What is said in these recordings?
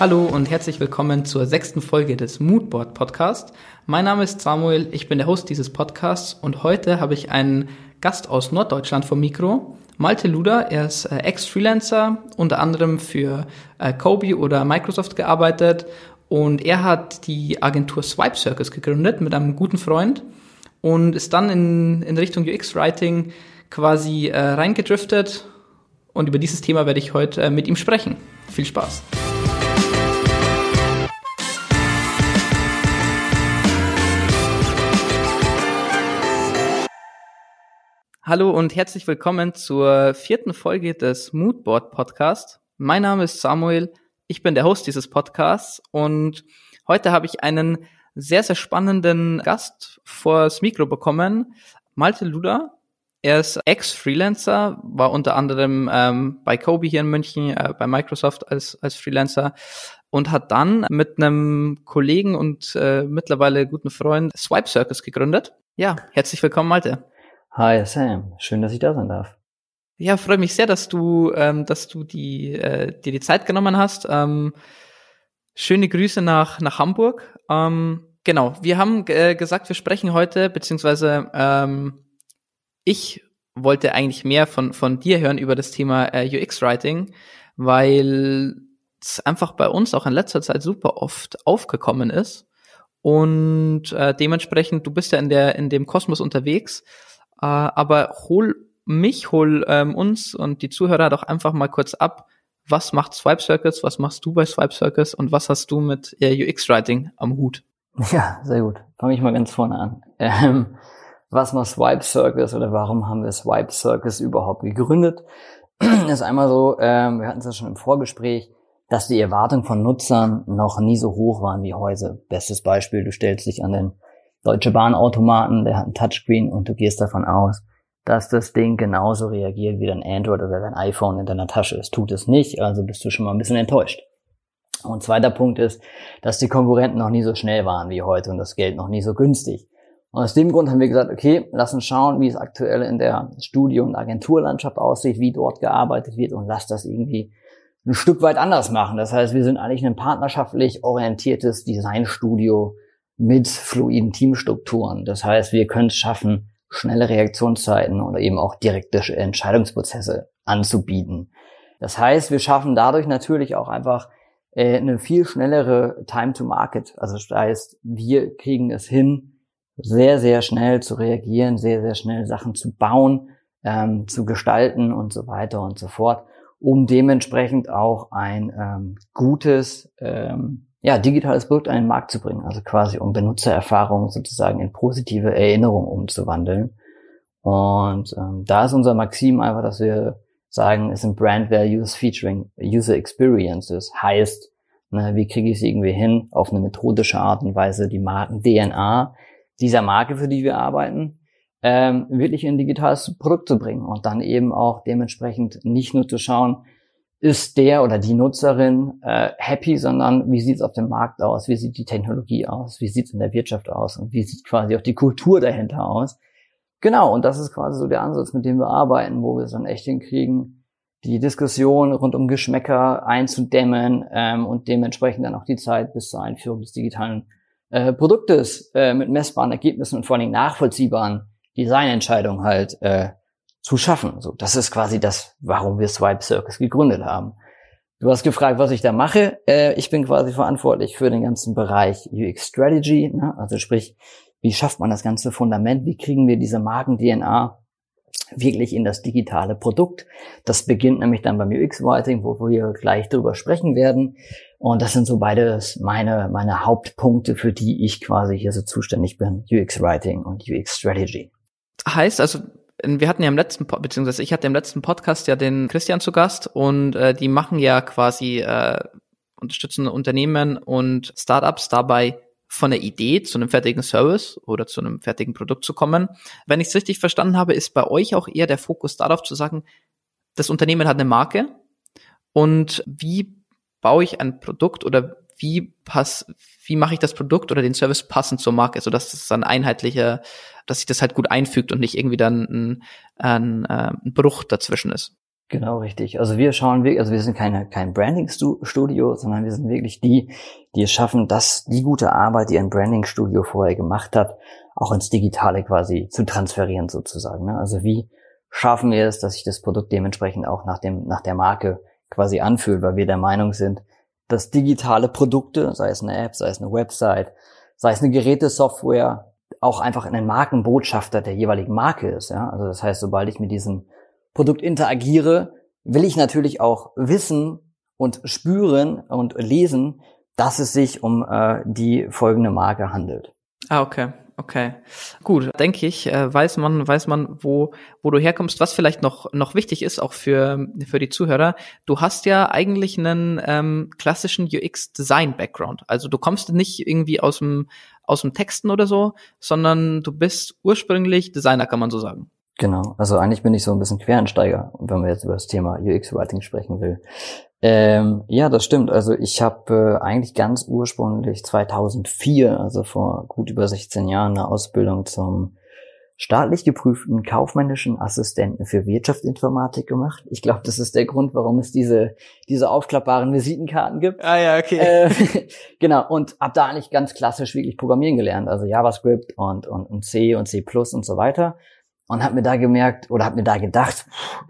Hallo und herzlich willkommen zur sechsten Folge des Moodboard Podcast. Mein Name ist Samuel, ich bin der Host dieses Podcasts und heute habe ich einen Gast aus Norddeutschland vom Mikro. Malte Luder, er ist äh, Ex-Freelancer, unter anderem für äh, Kobe oder Microsoft gearbeitet und er hat die Agentur Swipe Circus gegründet mit einem guten Freund und ist dann in, in Richtung UX-Writing quasi äh, reingedriftet und über dieses Thema werde ich heute äh, mit ihm sprechen. Viel Spaß! Hallo und herzlich willkommen zur vierten Folge des Moodboard Podcast. Mein Name ist Samuel, ich bin der Host dieses Podcasts und heute habe ich einen sehr, sehr spannenden Gast vors Mikro bekommen, Malte Luda. Er ist Ex-Freelancer, war unter anderem ähm, bei Kobe hier in München, äh, bei Microsoft als, als Freelancer und hat dann mit einem Kollegen und äh, mittlerweile guten Freund Swipe Circus gegründet. Ja, herzlich willkommen, Malte. Hi Sam, schön, dass ich da sein darf. Ja, freue mich sehr, dass du, ähm, dass du die, äh, dir die Zeit genommen hast. Ähm, schöne Grüße nach nach Hamburg. Ähm, genau, wir haben äh, gesagt, wir sprechen heute, beziehungsweise ähm, ich wollte eigentlich mehr von von dir hören über das Thema äh, UX Writing, weil es einfach bei uns auch in letzter Zeit super oft aufgekommen ist und äh, dementsprechend du bist ja in der in dem Kosmos unterwegs äh, aber hol mich, hol ähm, uns und die Zuhörer doch einfach mal kurz ab. Was macht Swipe Circus? Was machst du bei Swipe Circus? Und was hast du mit äh, UX-Writing am Hut? Ja, sehr gut. Fange ich mal ganz vorne an. Ähm, was macht Swipe Circus oder warum haben wir Swipe Circus überhaupt gegründet? ist einmal so, ähm, wir hatten es ja schon im Vorgespräch, dass die Erwartungen von Nutzern noch nie so hoch waren wie heute. Bestes Beispiel, du stellst dich an den Deutsche Bahnautomaten, der hat ein Touchscreen und du gehst davon aus, dass das Ding genauso reagiert wie dein Android oder dein iPhone in deiner Tasche. Es tut es nicht, also bist du schon mal ein bisschen enttäuscht. Und zweiter Punkt ist, dass die Konkurrenten noch nie so schnell waren wie heute und das Geld noch nie so günstig. Und aus dem Grund haben wir gesagt, okay, lass uns schauen, wie es aktuell in der Studio- und Agenturlandschaft aussieht, wie dort gearbeitet wird und lass das irgendwie ein Stück weit anders machen. Das heißt, wir sind eigentlich ein partnerschaftlich orientiertes Designstudio, mit fluiden Teamstrukturen. Das heißt, wir können es schaffen, schnelle Reaktionszeiten oder eben auch direkte Entscheidungsprozesse anzubieten. Das heißt, wir schaffen dadurch natürlich auch einfach äh, eine viel schnellere Time to Market. Also das heißt, wir kriegen es hin, sehr, sehr schnell zu reagieren, sehr, sehr schnell Sachen zu bauen, ähm, zu gestalten und so weiter und so fort, um dementsprechend auch ein ähm, gutes ähm, ja, digitales Produkt an den Markt zu bringen, also quasi um Benutzererfahrungen sozusagen in positive Erinnerungen umzuwandeln. Und ähm, da ist unser Maxim einfach, dass wir sagen, es sind Brand Values featuring User Experiences. Heißt, ne, wie kriege ich es irgendwie hin, auf eine methodische Art und Weise die Marken-DNA dieser Marke, für die wir arbeiten, ähm, wirklich in ein digitales Produkt zu bringen und dann eben auch dementsprechend nicht nur zu schauen, ist der oder die Nutzerin äh, happy, sondern wie sieht es auf dem Markt aus, wie sieht die Technologie aus, wie sieht es in der Wirtschaft aus? Und wie sieht quasi auch die Kultur dahinter aus. Genau, und das ist quasi so der Ansatz, mit dem wir arbeiten, wo wir es dann echt hinkriegen, die Diskussion rund um Geschmäcker einzudämmen ähm, und dementsprechend dann auch die Zeit bis zur Einführung des digitalen äh, Produktes äh, mit messbaren Ergebnissen und vor allen Dingen nachvollziehbaren Designentscheidungen halt äh, zu schaffen. So, das ist quasi das, warum wir Swipe Circus gegründet haben. Du hast gefragt, was ich da mache. Äh, ich bin quasi verantwortlich für den ganzen Bereich UX Strategy, ne? also sprich, wie schafft man das ganze Fundament? Wie kriegen wir diese Marken-DNA wirklich in das digitale Produkt? Das beginnt nämlich dann beim UX-Writing, wo wir gleich drüber sprechen werden. Und das sind so beides meine, meine Hauptpunkte, für die ich quasi hier so zuständig bin. UX-Writing und UX-Strategy. Heißt also, wir hatten ja im letzten, beziehungsweise ich hatte im letzten Podcast ja den Christian zu Gast und äh, die machen ja quasi, äh, unterstützen Unternehmen und Startups dabei, von der Idee zu einem fertigen Service oder zu einem fertigen Produkt zu kommen. Wenn ich es richtig verstanden habe, ist bei euch auch eher der Fokus darauf zu sagen, das Unternehmen hat eine Marke und wie baue ich ein Produkt oder wie pass, wie mache ich das Produkt oder den Service passend zur Marke, so dass es dann einheitlicher, dass sich das halt gut einfügt und nicht irgendwie dann ein, ein, äh, ein Bruch dazwischen ist. Genau, richtig. Also wir schauen wirklich, also wir sind keine, kein Branding-Studio, sondern wir sind wirklich die, die es schaffen, dass die gute Arbeit, die ein Branding-Studio vorher gemacht hat, auch ins Digitale quasi zu transferieren sozusagen. Ne? Also wie schaffen wir es, dass sich das Produkt dementsprechend auch nach dem, nach der Marke quasi anfühlt, weil wir der Meinung sind, dass digitale Produkte, sei es eine App, sei es eine Website, sei es eine Gerätesoftware, auch einfach ein Markenbotschafter der jeweiligen Marke ist. Ja? Also das heißt, sobald ich mit diesem Produkt interagiere, will ich natürlich auch wissen und spüren und lesen, dass es sich um äh, die folgende Marke handelt. Ah, okay. Okay, gut, denke ich, äh, weiß man, weiß man, wo, wo du herkommst. Was vielleicht noch, noch wichtig ist, auch für, für die Zuhörer. Du hast ja eigentlich einen ähm, klassischen UX-Design-Background. Also du kommst nicht irgendwie aus dem, aus dem Texten oder so, sondern du bist ursprünglich Designer, kann man so sagen. Genau, also eigentlich bin ich so ein bisschen Quereinsteiger, wenn man jetzt über das Thema UX-Writing sprechen will. Ähm, ja, das stimmt. Also ich habe äh, eigentlich ganz ursprünglich 2004, also vor gut über 16 Jahren, eine Ausbildung zum staatlich geprüften kaufmännischen Assistenten für Wirtschaftsinformatik gemacht. Ich glaube, das ist der Grund, warum es diese diese aufklappbaren Visitenkarten gibt. Ah ja, okay. Äh, genau. Und habe da eigentlich ganz klassisch wirklich Programmieren gelernt, also JavaScript und und, und C und C+ und so weiter und habe mir da gemerkt oder habe mir da gedacht,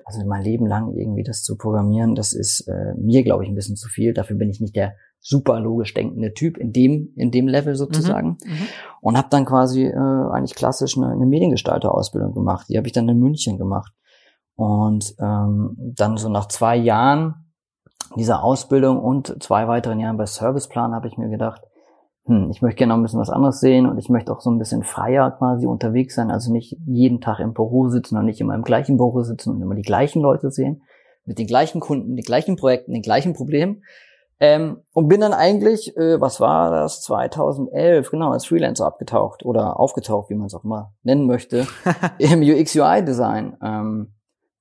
also mein Leben lang irgendwie das zu programmieren, das ist äh, mir glaube ich ein bisschen zu viel. Dafür bin ich nicht der super logisch denkende Typ in dem in dem Level sozusagen mhm, mhm. und habe dann quasi äh, eigentlich klassisch eine, eine Mediengestalter-Ausbildung gemacht. Die habe ich dann in München gemacht und ähm, dann so nach zwei Jahren dieser Ausbildung und zwei weiteren Jahren bei Serviceplan habe ich mir gedacht, hm, ich möchte gerne noch ein bisschen was anderes sehen und ich möchte auch so ein bisschen freier quasi unterwegs sein, also nicht jeden Tag im Büro sitzen und nicht immer im gleichen Büro sitzen und immer die gleichen Leute sehen, mit den gleichen Kunden, den gleichen Projekten, den gleichen Problemen. Ähm, und bin dann eigentlich, äh, was war das, 2011, genau, als Freelancer abgetaucht oder aufgetaucht, wie man es auch mal nennen möchte, im UX-UI-Design. Ähm,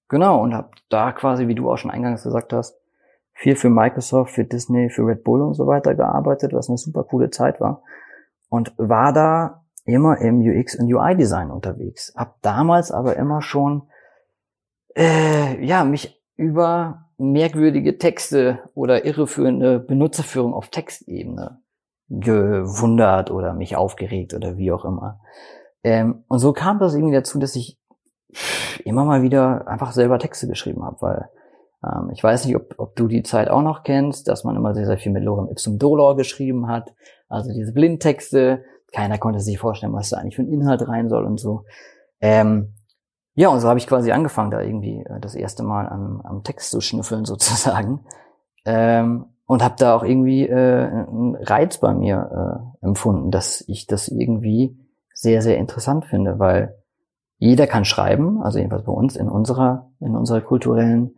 genau, und habe da quasi, wie du auch schon eingangs gesagt hast, viel für Microsoft, für Disney, für Red Bull und so weiter gearbeitet, was eine super coole Zeit war. Und war da immer im UX und UI Design unterwegs. Hab damals aber immer schon äh, ja mich über merkwürdige Texte oder irreführende Benutzerführung auf Textebene gewundert oder mich aufgeregt oder wie auch immer. Ähm, und so kam das irgendwie dazu, dass ich immer mal wieder einfach selber Texte geschrieben habe, weil ähm, ich weiß nicht, ob, ob du die Zeit auch noch kennst, dass man immer sehr, sehr viel mit Lorem Ipsum Dolor geschrieben hat. Also diese Blindtexte. Keiner konnte sich vorstellen, was da eigentlich für ein Inhalt rein soll und so. Ähm, ja, und so habe ich quasi angefangen, da irgendwie äh, das erste Mal am, am Text zu schnüffeln sozusagen. Ähm, und habe da auch irgendwie äh, einen Reiz bei mir äh, empfunden, dass ich das irgendwie sehr, sehr interessant finde, weil jeder kann schreiben, also jedenfalls bei uns in unserer, in unserer kulturellen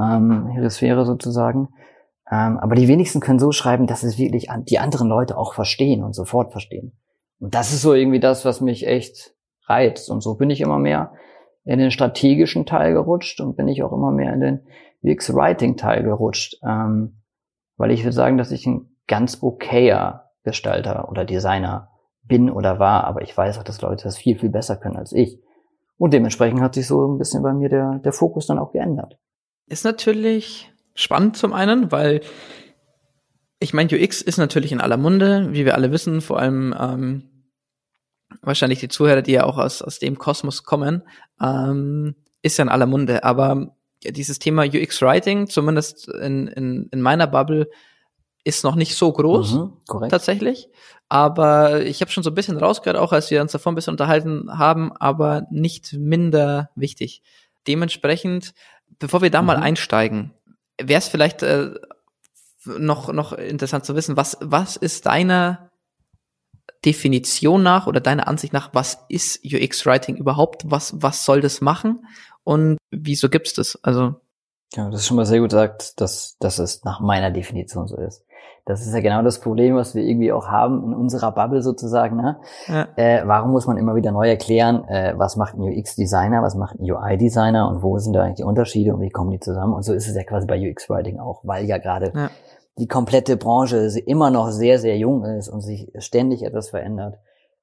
ähm, Hemisphäre sozusagen. Ähm, aber die wenigsten können so schreiben, dass es wirklich die anderen Leute auch verstehen und sofort verstehen. Und das ist so irgendwie das, was mich echt reizt. Und so bin ich immer mehr in den strategischen Teil gerutscht und bin ich auch immer mehr in den UX-Writing-Teil gerutscht. Ähm, weil ich würde sagen, dass ich ein ganz okayer Gestalter oder Designer bin oder war, aber ich weiß auch, dass Leute das viel, viel besser können als ich. Und dementsprechend hat sich so ein bisschen bei mir der, der Fokus dann auch geändert ist natürlich spannend zum einen, weil ich meine, UX ist natürlich in aller Munde, wie wir alle wissen, vor allem ähm, wahrscheinlich die Zuhörer, die ja auch aus, aus dem Kosmos kommen, ähm, ist ja in aller Munde. Aber dieses Thema UX-Writing, zumindest in, in, in meiner Bubble, ist noch nicht so groß, mhm, tatsächlich. Aber ich habe schon so ein bisschen rausgehört, auch als wir uns davor ein bisschen unterhalten haben, aber nicht minder wichtig. Dementsprechend bevor wir da mhm. mal einsteigen, wäre es vielleicht äh, noch, noch interessant zu wissen, was, was ist deiner Definition nach oder deiner Ansicht nach, was ist UX-Writing überhaupt? Was, was soll das machen? Und wieso gibt's das? Also. Ja, das ist schon mal sehr gut gesagt, dass, dass es nach meiner Definition so ist. Das ist ja genau das Problem, was wir irgendwie auch haben in unserer Bubble sozusagen. Ne? Ja. Äh, warum muss man immer wieder neu erklären, äh, was macht ein UX-Designer, was macht ein UI-Designer und wo sind da eigentlich die Unterschiede und wie kommen die zusammen? Und so ist es ja quasi bei UX-Writing auch, weil ja gerade ja. die komplette Branche immer noch sehr, sehr jung ist und sich ständig etwas verändert.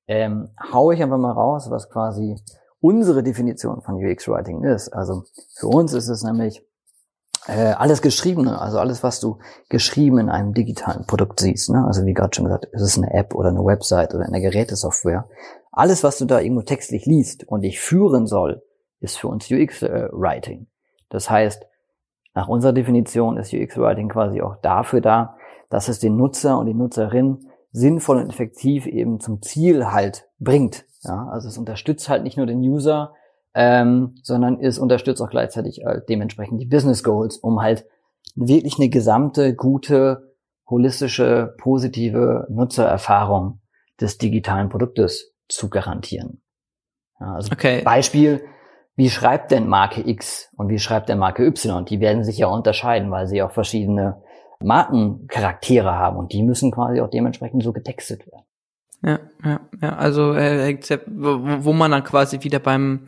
Ähm, hau ich einfach mal raus, was quasi unsere Definition von UX-Writing ist. Also für uns ist es nämlich äh, alles Geschriebene, also alles, was du geschrieben in einem digitalen Produkt siehst, ne? also wie gerade schon gesagt, ist es eine App oder eine Website oder eine Gerätesoftware, alles, was du da irgendwo textlich liest und dich führen soll, ist für uns UX-Writing. Äh, das heißt, nach unserer Definition ist UX-Writing quasi auch dafür da, dass es den Nutzer und die Nutzerin sinnvoll und effektiv eben zum Ziel halt bringt. Ja, also es unterstützt halt nicht nur den User, ähm, sondern es unterstützt auch gleichzeitig äh, dementsprechend die Business Goals, um halt wirklich eine gesamte, gute, holistische, positive Nutzererfahrung des digitalen Produktes zu garantieren. Ja, also okay. Beispiel, wie schreibt denn Marke X und wie schreibt denn Marke Y? Die werden sich ja unterscheiden, weil sie auch verschiedene Markencharaktere haben und die müssen quasi auch dementsprechend so getextet werden. Ja, ja, ja. Also äh, wo, wo man dann quasi wieder beim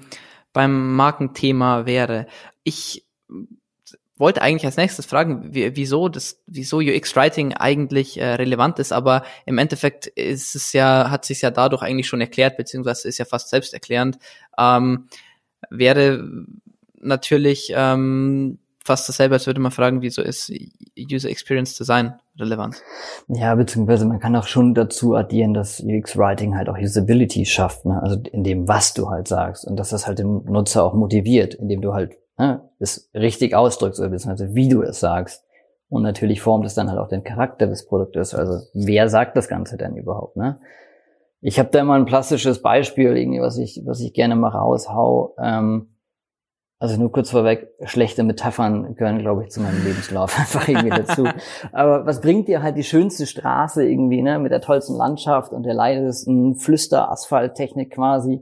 beim Markenthema wäre. Ich wollte eigentlich als nächstes fragen, wie, wieso das, wieso UX Writing eigentlich äh, relevant ist, aber im Endeffekt ist es ja, hat sich ja dadurch eigentlich schon erklärt, beziehungsweise ist ja fast selbsterklärend. Ähm, wäre natürlich ähm, fast dasselbe, als würde man fragen, wieso ist User Experience Design relevant? Ja, beziehungsweise man kann auch schon dazu addieren, dass UX Writing halt auch Usability schafft, ne? also in dem, was du halt sagst und dass das halt den Nutzer auch motiviert, indem du halt ne, es richtig ausdrückst oder beziehungsweise wie du es sagst. Und natürlich formt es dann halt auch den Charakter des Produktes. Also wer sagt das Ganze denn überhaupt? Ne? Ich habe da immer ein plastisches Beispiel, irgendwie, was ich, was ich gerne mal raushau. Ähm, also nur kurz vorweg, schlechte Metaphern gehören, glaube ich, zu meinem Lebenslauf einfach irgendwie dazu. Aber was bringt dir halt die schönste Straße irgendwie, ne, mit der tollsten Landschaft und der leisesten Flüster-Asphalttechnik quasi,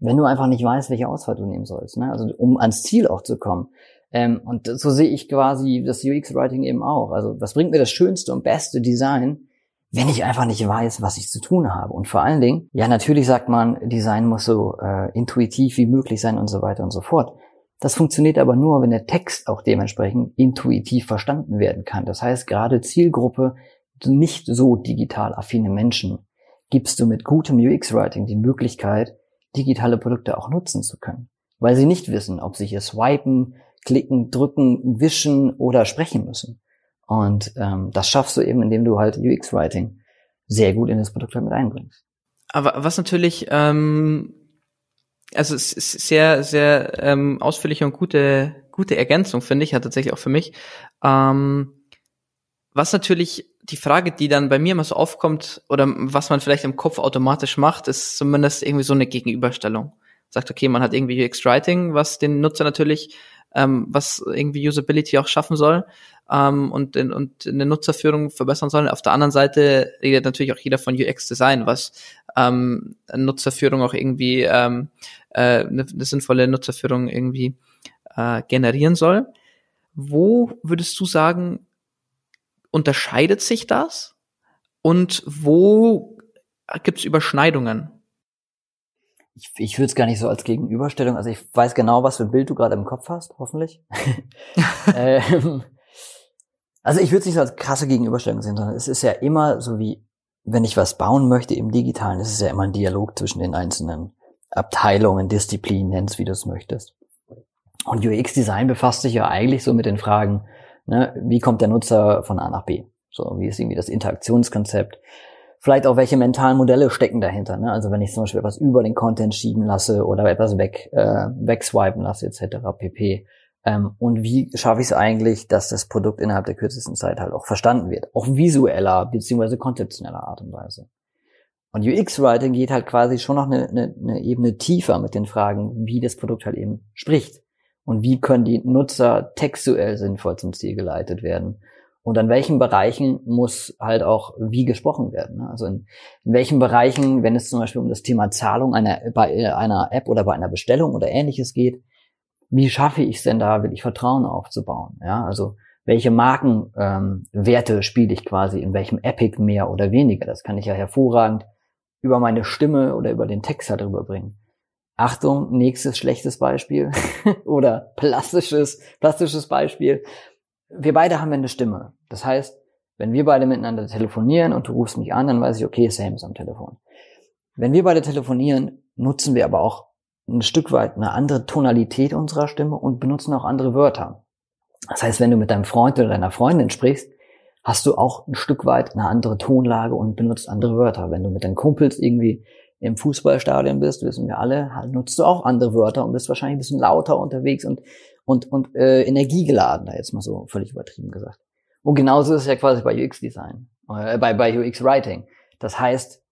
wenn du einfach nicht weißt, welche Auswahl du nehmen sollst, ne? Also um ans Ziel auch zu kommen. Ähm, und so sehe ich quasi das UX-Writing eben auch. Also was bringt mir das schönste und beste Design, wenn ich einfach nicht weiß, was ich zu tun habe. Und vor allen Dingen, ja, natürlich sagt man, Design muss so äh, intuitiv wie möglich sein und so weiter und so fort. Das funktioniert aber nur, wenn der Text auch dementsprechend intuitiv verstanden werden kann. Das heißt, gerade Zielgruppe nicht so digital affine Menschen gibst du mit gutem UX-Writing die Möglichkeit, digitale Produkte auch nutzen zu können. Weil sie nicht wissen, ob sie hier swipen, klicken, drücken, wischen oder sprechen müssen. Und ähm, das schaffst du eben, indem du halt UX-Writing sehr gut in das Produkt mit einbringst. Aber was natürlich, ähm, also es ist sehr, sehr ähm, ausführliche und gute, gute Ergänzung, finde ich, ja tatsächlich auch für mich. Ähm, was natürlich die Frage, die dann bei mir immer so aufkommt, oder was man vielleicht im Kopf automatisch macht, ist zumindest irgendwie so eine Gegenüberstellung. Sagt, okay, man hat irgendwie UX-Writing, was den Nutzer natürlich, ähm, was irgendwie Usability auch schaffen soll ähm, und, in, und eine Nutzerführung verbessern sollen. Auf der anderen Seite redet natürlich auch jeder von UX-Design, was ähm, Nutzerführung auch irgendwie ähm, äh, eine, eine sinnvolle Nutzerführung irgendwie äh, generieren soll. Wo würdest du sagen, unterscheidet sich das? Und wo gibt es Überschneidungen? Ich, ich würde es gar nicht so als Gegenüberstellung, also ich weiß genau, was für ein Bild du gerade im Kopf hast, hoffentlich. ähm, also ich würde es nicht so als krasse Gegenüberstellung sehen, sondern es ist ja immer so wie, wenn ich was bauen möchte im Digitalen, ist es ja immer ein Dialog zwischen den einzelnen Abteilungen, Disziplinen, nennst wie du es möchtest. Und UX-Design befasst sich ja eigentlich so mit den Fragen, ne, wie kommt der Nutzer von A nach B? So, wie ist irgendwie das Interaktionskonzept? Vielleicht auch, welche mentalen Modelle stecken dahinter. Ne? Also wenn ich zum Beispiel etwas über den Content schieben lasse oder etwas weg, äh, wegswipen lasse, etc. pp. Ähm, und wie schaffe ich es eigentlich, dass das Produkt innerhalb der kürzesten Zeit halt auch verstanden wird? Auch visueller beziehungsweise konzeptioneller Art und Weise. Und UX-Writing geht halt quasi schon noch eine, eine, eine Ebene tiefer mit den Fragen, wie das Produkt halt eben spricht. Und wie können die Nutzer textuell sinnvoll zum Ziel geleitet werden? Und an welchen Bereichen muss halt auch wie gesprochen werden? Ne? Also in, in welchen Bereichen, wenn es zum Beispiel um das Thema Zahlung einer, bei einer App oder bei einer Bestellung oder ähnliches geht, wie schaffe ich es denn da, wirklich Vertrauen aufzubauen? Ja, also welche Markenwerte ähm, spiele ich quasi in welchem Epic mehr oder weniger? Das kann ich ja hervorragend über meine Stimme oder über den Text halt rüberbringen. Achtung, nächstes schlechtes Beispiel oder plastisches, plastisches Beispiel. Wir beide haben eine Stimme. Das heißt, wenn wir beide miteinander telefonieren und du rufst mich an, dann weiß ich, okay, Sam ist am Telefon. Wenn wir beide telefonieren, nutzen wir aber auch ein Stück weit eine andere Tonalität unserer Stimme und benutzen auch andere Wörter. Das heißt, wenn du mit deinem Freund oder deiner Freundin sprichst, hast du auch ein Stück weit eine andere Tonlage und benutzt andere Wörter. Wenn du mit deinen Kumpels irgendwie im Fußballstadion bist, wissen wir alle, nutzt du auch andere Wörter und bist wahrscheinlich ein bisschen lauter unterwegs und und und äh, energiegeladener, jetzt mal so völlig übertrieben gesagt. Und genauso ist es ja quasi bei UX-Design, äh, bei bei UX-Writing. Das heißt,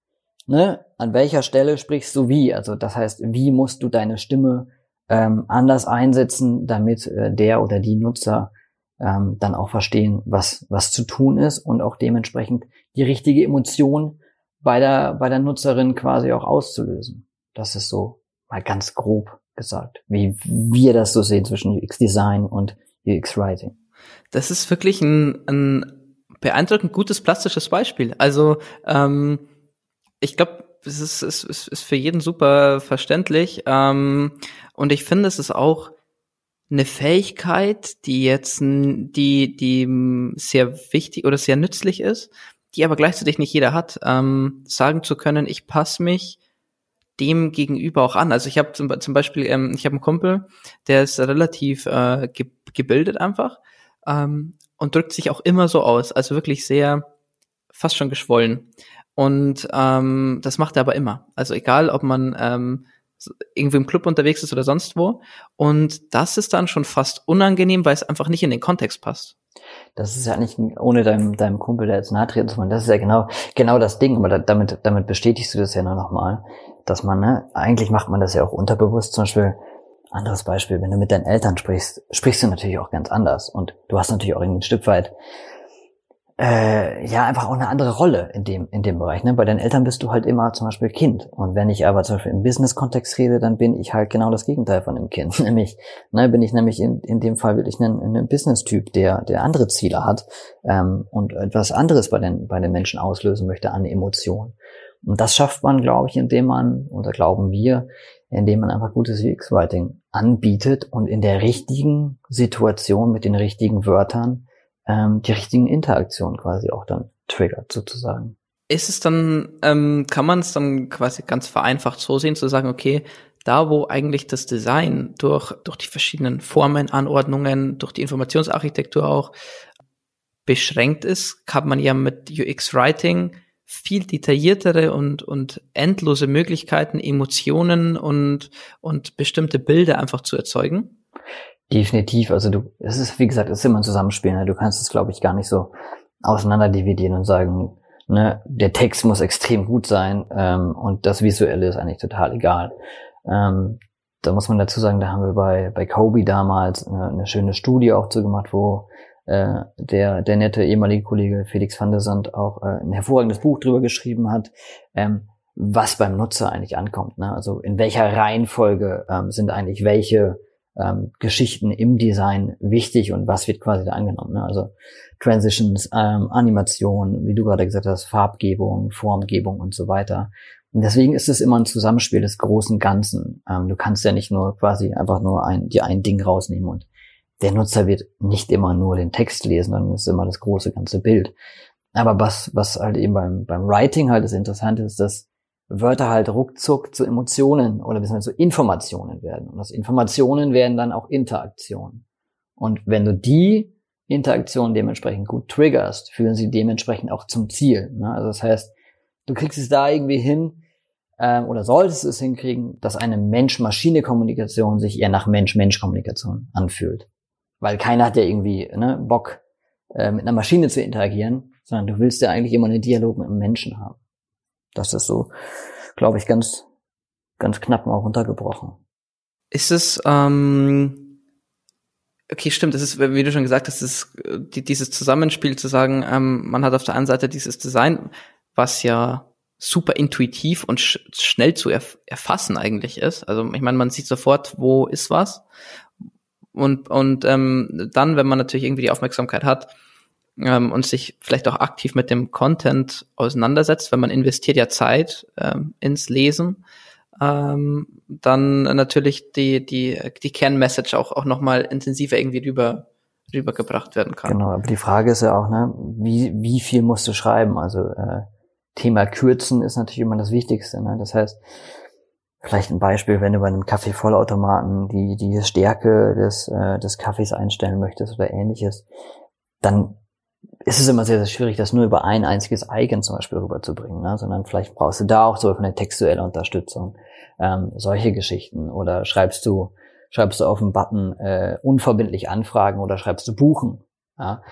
ne, an welcher Stelle sprichst du wie? Also das heißt, wie musst du deine Stimme ähm, anders einsetzen, damit äh, der oder die Nutzer ähm, dann auch verstehen, was, was zu tun ist und auch dementsprechend die richtige Emotion bei der, bei der Nutzerin quasi auch auszulösen. Das ist so mal ganz grob gesagt, wie wir das so sehen zwischen UX Design und UX Writing. Das ist wirklich ein, ein beeindruckend gutes plastisches Beispiel. Also ähm, ich glaube, es ist, es ist für jeden super verständlich. Ähm, und ich finde, es ist auch eine Fähigkeit, die jetzt, die, die sehr wichtig oder sehr nützlich ist, die aber gleichzeitig nicht jeder hat, ähm, sagen zu können, ich passe mich dem gegenüber auch an. Also ich habe zum, zum Beispiel, ähm, ich habe einen Kumpel, der ist relativ äh, ge gebildet einfach ähm, und drückt sich auch immer so aus, also wirklich sehr fast schon geschwollen. Und ähm, das macht er aber immer. Also egal, ob man ähm, irgendwie im Club unterwegs ist oder sonst wo. Und das ist dann schon fast unangenehm, weil es einfach nicht in den Kontext passt. Das ist ja nicht ohne deinem, deinem Kumpel, der jetzt nahe treten zu wollen. Das ist ja genau, genau das Ding. Aber da, damit, damit bestätigst du das ja nur nochmal, dass man, ne, eigentlich macht man das ja auch unterbewusst. Zum Beispiel, anderes Beispiel, wenn du mit deinen Eltern sprichst, sprichst du natürlich auch ganz anders. Und du hast natürlich auch ein Stück weit äh, ja einfach auch eine andere Rolle in dem in dem Bereich. Ne? Bei deinen Eltern bist du halt immer zum Beispiel Kind und wenn ich aber zum Beispiel im Business-Kontext rede, dann bin ich halt genau das Gegenteil von dem Kind. Nämlich ne, bin ich nämlich in, in dem Fall wirklich ein, ein Business-Typ, der der andere Ziele hat ähm, und etwas anderes bei den bei den Menschen auslösen möchte an Emotionen. Und das schafft man, glaube ich, indem man oder glauben wir, indem man einfach gutes UX-Writing anbietet und in der richtigen Situation mit den richtigen Wörtern ähm, die richtigen Interaktionen quasi auch dann triggert sozusagen. Ist es dann, ähm, kann man es dann quasi ganz vereinfacht so sehen, zu sagen, okay, da wo eigentlich das Design durch, durch die verschiedenen Formen, Anordnungen, durch die Informationsarchitektur auch beschränkt ist, kann man ja mit UX Writing viel detailliertere und, und endlose Möglichkeiten, Emotionen und, und bestimmte Bilder einfach zu erzeugen. Definitiv. Also du, es ist, wie gesagt, es ist immer ein Zusammenspiel. Ne? Du kannst es, glaube ich, gar nicht so auseinander dividieren und sagen, ne, der Text muss extrem gut sein ähm, und das Visuelle ist eigentlich total egal. Ähm, da muss man dazu sagen, da haben wir bei, bei Kobe damals eine, eine schöne Studie auch zu gemacht, wo äh, der, der nette ehemalige Kollege Felix van der Sand auch äh, ein hervorragendes Buch drüber geschrieben hat, ähm, was beim Nutzer eigentlich ankommt. Ne? Also in welcher Reihenfolge ähm, sind eigentlich welche ähm, Geschichten im Design wichtig und was wird quasi da angenommen. Ne? Also Transitions, ähm, Animation, wie du gerade gesagt hast, Farbgebung, Formgebung und so weiter. Und deswegen ist es immer ein Zusammenspiel des großen Ganzen. Ähm, du kannst ja nicht nur quasi einfach nur ein, dir ein Ding rausnehmen und der Nutzer wird nicht immer nur den Text lesen, dann ist immer das große ganze Bild. Aber was, was halt eben beim, beim Writing halt das Interessante ist, dass Wörter halt ruckzuck zu Emotionen oder beziehungsweise zu Informationen werden. Und aus Informationen werden dann auch Interaktionen. Und wenn du die Interaktion dementsprechend gut triggerst, führen sie dementsprechend auch zum Ziel. Ne? Also das heißt, du kriegst es da irgendwie hin, ähm, oder solltest es hinkriegen, dass eine Mensch-Maschine-Kommunikation sich eher nach Mensch-Mensch-Kommunikation anfühlt. Weil keiner hat ja irgendwie ne, Bock, äh, mit einer Maschine zu interagieren, sondern du willst ja eigentlich immer einen Dialog mit einem Menschen haben. Das ist so, glaube ich, ganz, ganz knapp mal runtergebrochen. Ist es, ähm, okay, stimmt, das ist, wie du schon gesagt hast, ist die, dieses Zusammenspiel zu sagen, ähm, man hat auf der einen Seite dieses Design, was ja super intuitiv und sch schnell zu erf erfassen eigentlich ist. Also ich meine, man sieht sofort, wo ist was. Und, und ähm, dann, wenn man natürlich irgendwie die Aufmerksamkeit hat, ähm, und sich vielleicht auch aktiv mit dem Content auseinandersetzt, wenn man investiert ja Zeit ähm, ins Lesen, ähm, dann natürlich die, die, die Kernmessage auch, auch nochmal intensiver irgendwie rüber, rübergebracht werden kann. Genau, aber die Frage ist ja auch, ne, wie, wie viel musst du schreiben? Also äh, Thema Kürzen ist natürlich immer das Wichtigste. Ne? Das heißt, vielleicht ein Beispiel, wenn du bei einem Kaffeevollautomaten die, die Stärke des, äh, des Kaffees einstellen möchtest oder ähnliches, dann ist es immer sehr, sehr schwierig, das nur über ein einziges Icon zum Beispiel rüberzubringen, ne? sondern vielleicht brauchst du da auch so eine textuelle Unterstützung, ähm, solche Geschichten. Oder schreibst du, schreibst du auf den Button äh, unverbindlich anfragen oder schreibst du buchen. Ja?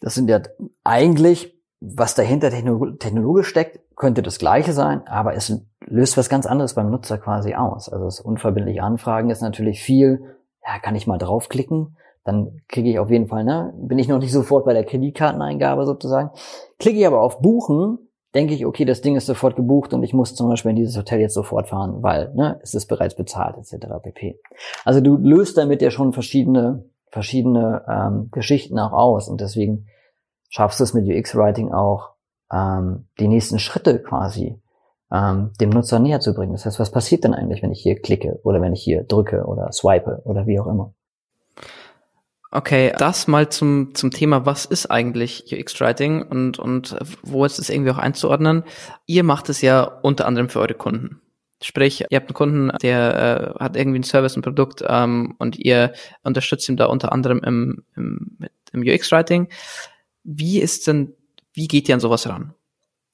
Das sind ja eigentlich, was dahinter technologisch steckt, könnte das gleiche sein, aber es löst was ganz anderes beim Nutzer quasi aus. Also das unverbindliche Anfragen ist natürlich viel, ja, kann ich mal draufklicken, dann kriege ich auf jeden Fall, ne, bin ich noch nicht sofort bei der Kreditkarteneingabe sozusagen. Klicke ich aber auf Buchen, denke ich, okay, das Ding ist sofort gebucht und ich muss zum Beispiel in dieses Hotel jetzt sofort fahren, weil ne, es ist bereits bezahlt etc. pp. Also du löst damit ja schon verschiedene verschiedene ähm, Geschichten auch aus und deswegen schaffst du es mit UX-Writing auch, ähm, die nächsten Schritte quasi ähm, dem Nutzer näher zu bringen. Das heißt, was passiert denn eigentlich, wenn ich hier klicke oder wenn ich hier drücke oder swipe oder wie auch immer? Okay, das mal zum, zum Thema, was ist eigentlich UX-Writing und, und wo ist es irgendwie auch einzuordnen? Ihr macht es ja unter anderem für eure Kunden. Sprich, ihr habt einen Kunden, der äh, hat irgendwie ein Service, ein Produkt ähm, und ihr unterstützt ihn da unter anderem im, im, im UX-Writing. Wie ist denn, wie geht ihr an sowas ran?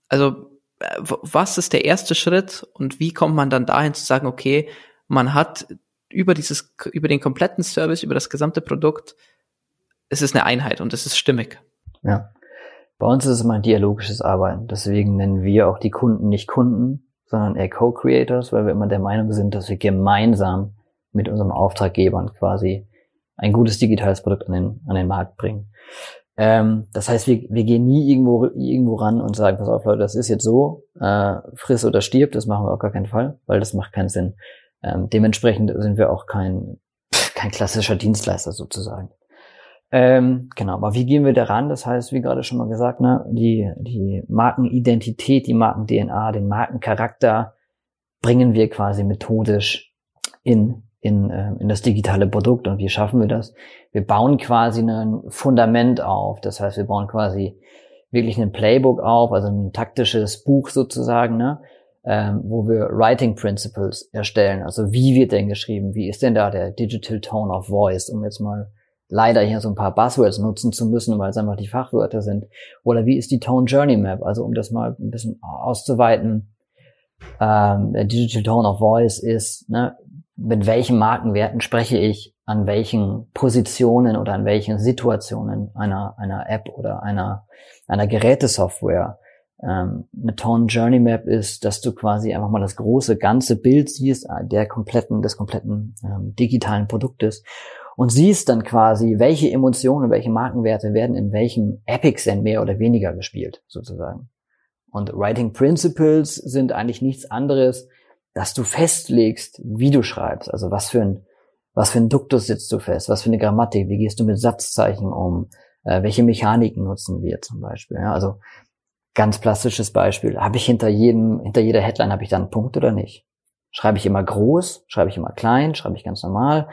Also, äh, was ist der erste Schritt und wie kommt man dann dahin zu sagen, okay, man hat über dieses, über den kompletten Service, über das gesamte Produkt, es ist eine Einheit und es ist stimmig. Ja. Bei uns ist es immer ein dialogisches Arbeiten. Deswegen nennen wir auch die Kunden nicht Kunden, sondern eher Co-Creators, weil wir immer der Meinung sind, dass wir gemeinsam mit unserem Auftraggebern quasi ein gutes digitales Produkt an den, an den Markt bringen. Ähm, das heißt, wir, wir gehen nie irgendwo, irgendwo ran und sagen, pass auf Leute, das ist jetzt so, äh, friss oder stirb, das machen wir auf gar keinen Fall, weil das macht keinen Sinn. Ähm, dementsprechend sind wir auch kein, kein klassischer Dienstleister sozusagen. Ähm, genau, aber wie gehen wir daran? Das heißt, wie gerade schon mal gesagt, ne, die, die Markenidentität, die Marken-DNA, den Markencharakter bringen wir quasi methodisch in, in, äh, in das digitale Produkt. Und wie schaffen wir das? Wir bauen quasi ein Fundament auf. Das heißt, wir bauen quasi wirklich ein Playbook auf, also ein taktisches Buch sozusagen, ne? Ähm, wo wir Writing Principles erstellen. Also wie wird denn geschrieben? Wie ist denn da der Digital Tone of Voice, um jetzt mal leider hier so ein paar Buzzwords nutzen zu müssen, weil es einfach die Fachwörter sind. Oder wie ist die Tone Journey Map? Also um das mal ein bisschen auszuweiten, ähm, der Digital Tone of Voice ist, ne, mit welchen Markenwerten spreche ich an welchen Positionen oder an welchen Situationen einer, einer App oder einer, einer Gerätesoftware. Ähm, eine Tone Journey Map ist, dass du quasi einfach mal das große ganze Bild siehst, äh, der kompletten, des kompletten ähm, digitalen Produktes und siehst dann quasi, welche Emotionen, welche Markenwerte werden in welchem Epics denn mehr oder weniger gespielt, sozusagen. Und Writing Principles sind eigentlich nichts anderes, dass du festlegst, wie du schreibst, also was für ein, was für ein Duktus sitzt du fest, was für eine Grammatik, wie gehst du mit Satzzeichen um, äh, welche Mechaniken nutzen wir zum Beispiel. Ja? Also ganz plastisches Beispiel, habe ich hinter jedem, hinter jeder Headline habe ich dann einen Punkt oder nicht? Schreibe ich immer groß, schreibe ich immer klein, schreibe ich ganz normal?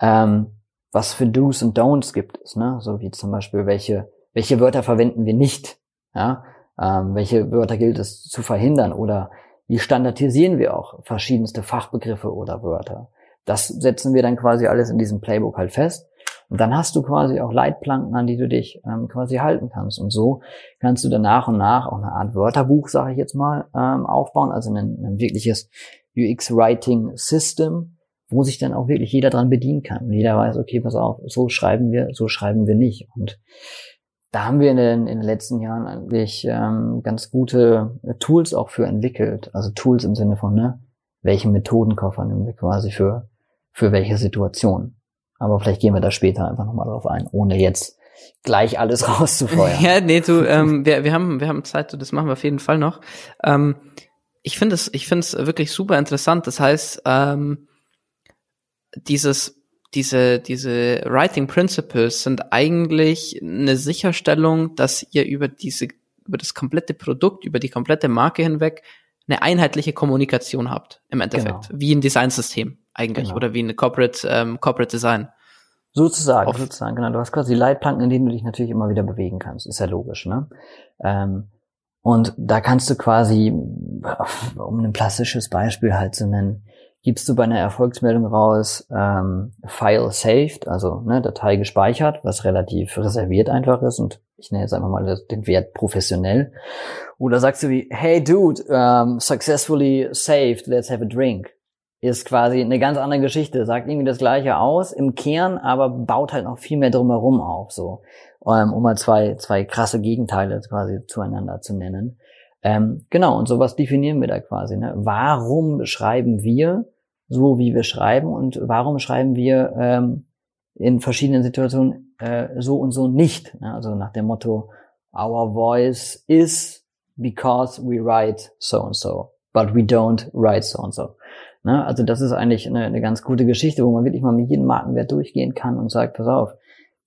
Ähm, was für Do's und Don'ts gibt es, ne? So wie zum Beispiel, welche, welche Wörter verwenden wir nicht, ja? Ähm, welche Wörter gilt es zu verhindern oder wie standardisieren wir auch verschiedenste Fachbegriffe oder Wörter? Das setzen wir dann quasi alles in diesem Playbook halt fest. Und dann hast du quasi auch Leitplanken, an die du dich ähm, quasi halten kannst. Und so kannst du dann nach und nach auch eine Art Wörterbuch, sage ich jetzt mal, ähm, aufbauen, also ein, ein wirkliches UX-Writing-System, wo sich dann auch wirklich jeder dran bedienen kann. Und jeder weiß, okay, pass auf, so schreiben wir, so schreiben wir nicht. Und da haben wir in den, in den letzten Jahren eigentlich ähm, ganz gute Tools auch für entwickelt. Also Tools im Sinne von, ne, welchen Methodenkoffer nehmen wir quasi für, für welche Situation. Aber vielleicht gehen wir da später einfach nochmal drauf ein, ohne jetzt gleich alles rauszufeuern. ja, nee, du, ähm, wir, wir, haben, wir haben Zeit, das machen wir auf jeden Fall noch. Ähm, ich finde es, ich finde es wirklich super interessant. Das heißt, ähm, dieses diese, diese Writing Principles sind eigentlich eine Sicherstellung, dass ihr über diese, über das komplette Produkt, über die komplette Marke hinweg eine einheitliche Kommunikation habt, im Endeffekt. Genau. Wie ein Designsystem eigentlich genau. oder wie eine Corporate, ähm, Corporate Design. Sozusagen, Auf sozusagen, genau. Du hast quasi Leitplanken, in denen du dich natürlich immer wieder bewegen kannst. Ist ja logisch, ne? Ähm, und da kannst du quasi, um ein plastisches Beispiel halt zu nennen, gibst du bei einer Erfolgsmeldung raus ähm, File saved, also ne, Datei gespeichert, was relativ reserviert einfach ist und ich nenne jetzt einfach mal den Wert professionell. Oder sagst du wie, hey dude, um, successfully saved, let's have a drink. Ist quasi eine ganz andere Geschichte, sagt irgendwie das gleiche aus im Kern, aber baut halt noch viel mehr drumherum auf, so, ähm, um mal zwei, zwei krasse Gegenteile quasi zueinander zu nennen. Ähm, genau, und sowas definieren wir da quasi. Ne? Warum schreiben wir so, wie wir schreiben und warum schreiben wir ähm, in verschiedenen Situationen äh, so und so nicht? Ne? Also nach dem Motto, our voice is because we write so and so, but we don't write so and so. Ne? Also das ist eigentlich eine, eine ganz gute Geschichte, wo man wirklich mal mit jedem Markenwert durchgehen kann und sagt, pass auf,